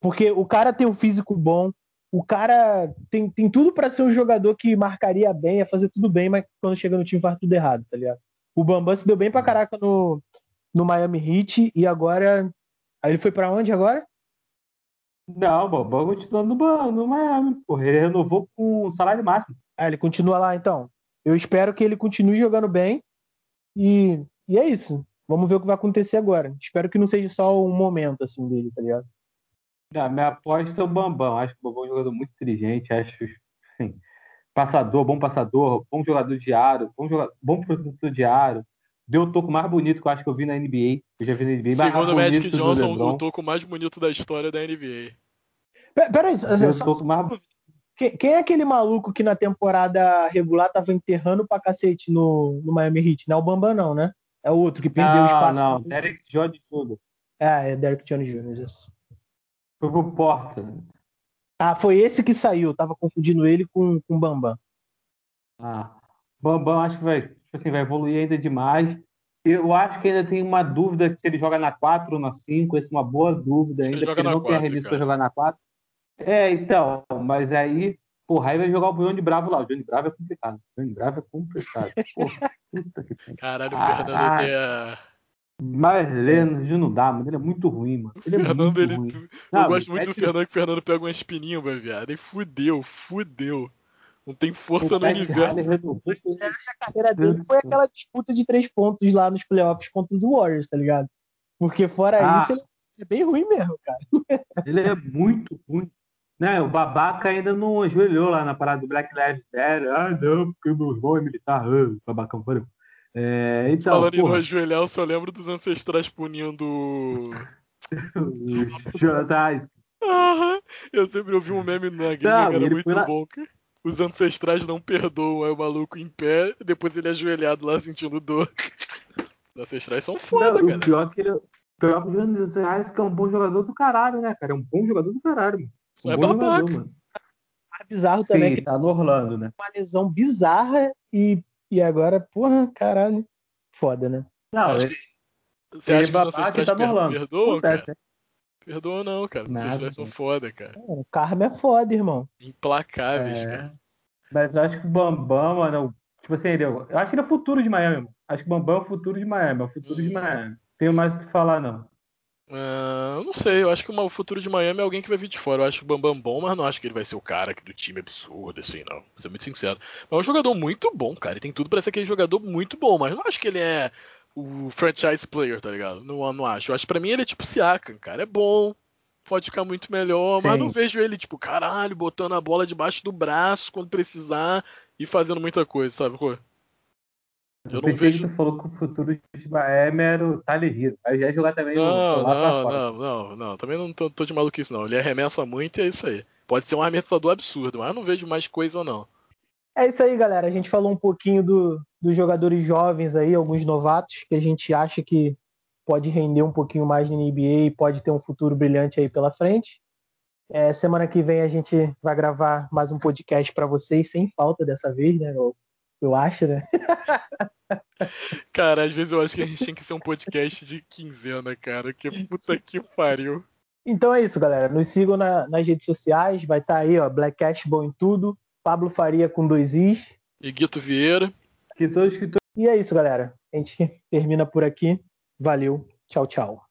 Porque o cara tem um físico bom, o cara tem, tem tudo pra ser um jogador que marcaria bem, ia fazer tudo bem, mas quando chega no time faz tudo errado, tá ligado? O Bambam se deu bem pra caraca no, no Miami Heat e agora. Aí ele foi pra onde agora? Não, o Bambam continua no, no Miami. Porra, ele renovou com salário máximo. Ah, ele continua lá então. Eu espero que ele continue jogando bem e, e é isso. Vamos ver o que vai acontecer agora. Espero que não seja só um momento assim dele, tá ligado? A minha aposta é o Bambam. Acho que o Bambam é um jogador muito inteligente. Acho, assim, passador, bom passador, bom jogador de aro, bom, jogador, bom protetor de aro. Deu o toco mais bonito que eu acho que eu vi na NBA. Eu já vi na NBA. mais Segundo o Magic Johnson, o toco mais bonito da história da NBA. Pe- Peraí, só- Deu o só- toco mais quem, quem é aquele maluco que na temporada regular tava enterrando pra cacete no, no Miami Heat? Não é o Bambam, não, né? É o outro que perdeu não, espaço. Não, Derek Jones Jr. É, é Derrick Jones Jr. isso. Foi pro Portland. Ah, foi esse que saiu. Tava confundindo ele com com o Bambam. Ah, Bambam acho que vai, tipo assim, vai evoluir ainda demais. Eu acho que ainda tem uma dúvida se ele joga na 4 ou na 5. Essa é uma boa dúvida ainda, ele joga porque ele na não tem a 4, revista cara. para jogar na 4. É, então, mas aí, porra, aí vai jogar o Johnny Bravo lá. O Johnny Bravo é complicado. O Johnny Bravo é complicado. Porra, puta que. Caralho, o Fernando ah. tem a, Marlene não dá, mano. Ele é muito ruim, mano. Ele é Fernando, muito ele... ruim. Eu não, gosto muito é do que... Fernando, que o Fernando pega uma espininha, vai viado. E fudeu, fudeu. Não tem força no universo. A carreira dele foi aquela disputa de três pontos lá nos playoffs contra os Warriors, tá ligado? Porque fora ah. isso, ele é bem ruim mesmo, cara. Ele é muito ruim. Né, o babaca ainda não ajoelhou lá na parada do Black Lives Matter. Ah, não, porque o meu irmão é militar. Ah, babacão, parou. É, então, Falando porra. em não ajoelhar, eu só lembro dos ancestrais punindo. Jonathan Aham. Eu sempre ouvi um meme na gringa que era muito na... bom, cara. Os ancestrais não perdoam, aí o maluco em pé, depois ele ajoelhado lá sentindo dor. Os ancestrais são foda, não, cara. O pior que ele, pior que o Jonas que é um bom jogador do caralho, né, cara? É um bom jogador do caralho, mano. Um é bom babaca. jogador, mano. bizarro Sim, também. Sim, tá no Orlando, né? Uma lesão bizarra e e agora, porra, caralho, foda, né? Não, Acho que... Você acha que os ancestrais tá per perdoam, cara? Né? Perdoam não, cara. Os ancestrais são foda, cara. É, o karma é foda, irmão. Implacáveis, é... cara. Mas eu acho que o Bambam, mano, tipo assim, eu, eu acho que ele é o futuro de Miami, mano. Acho que o Bambam é o futuro de Miami, é o futuro hum. de Miami. Tenho mais o que falar, não. Uh, eu não sei, eu acho que o futuro de Miami é alguém que vai vir de fora. Eu acho o Bambam bom, mas não acho que ele vai ser o cara do time absurdo, assim, não. Vou ser muito sincero. Mas é um jogador muito bom, cara. Ele tem tudo para ser aquele jogador muito bom, mas não acho que ele é o franchise player, tá ligado? Não, não acho. Eu acho que pra mim ele é tipo Siakam, cara. É bom, pode ficar muito melhor, Sim. mas não vejo ele, tipo, caralho, botando a bola debaixo do braço quando precisar e fazendo muita coisa, sabe? Pô? Eu, não vejo. Que tu falou que o futuro de Miami era o Tyler Hero. Aí já jogar também não, não, não, não, não, Também não tô, tô, de maluquice, não. Ele arremessa muito e é isso aí. Pode ser um arremessador absurdo, mas eu não vejo mais coisa ou não. É isso aí, galera. A gente falou um pouquinho do, dos jogadores jovens aí, alguns novatos, que a gente acha que pode render um pouquinho mais na NBA e pode ter um futuro brilhante aí pela frente. É, semana que vem a gente vai gravar mais um podcast para vocês, sem falta dessa vez, né? Eu, eu acho, né? Cara, às vezes eu acho que a gente tinha que ser um podcast de quinzena, cara. Que puta que pariu. Então é isso, galera. Nos sigam na, nas redes sociais. Vai estar tá aí, ó. Black Cash bom em tudo. Pablo Faria com dois Is. E Guito Vieira. Escritor, escritor. E é isso, galera. A gente termina por aqui. Valeu. Tchau, tchau.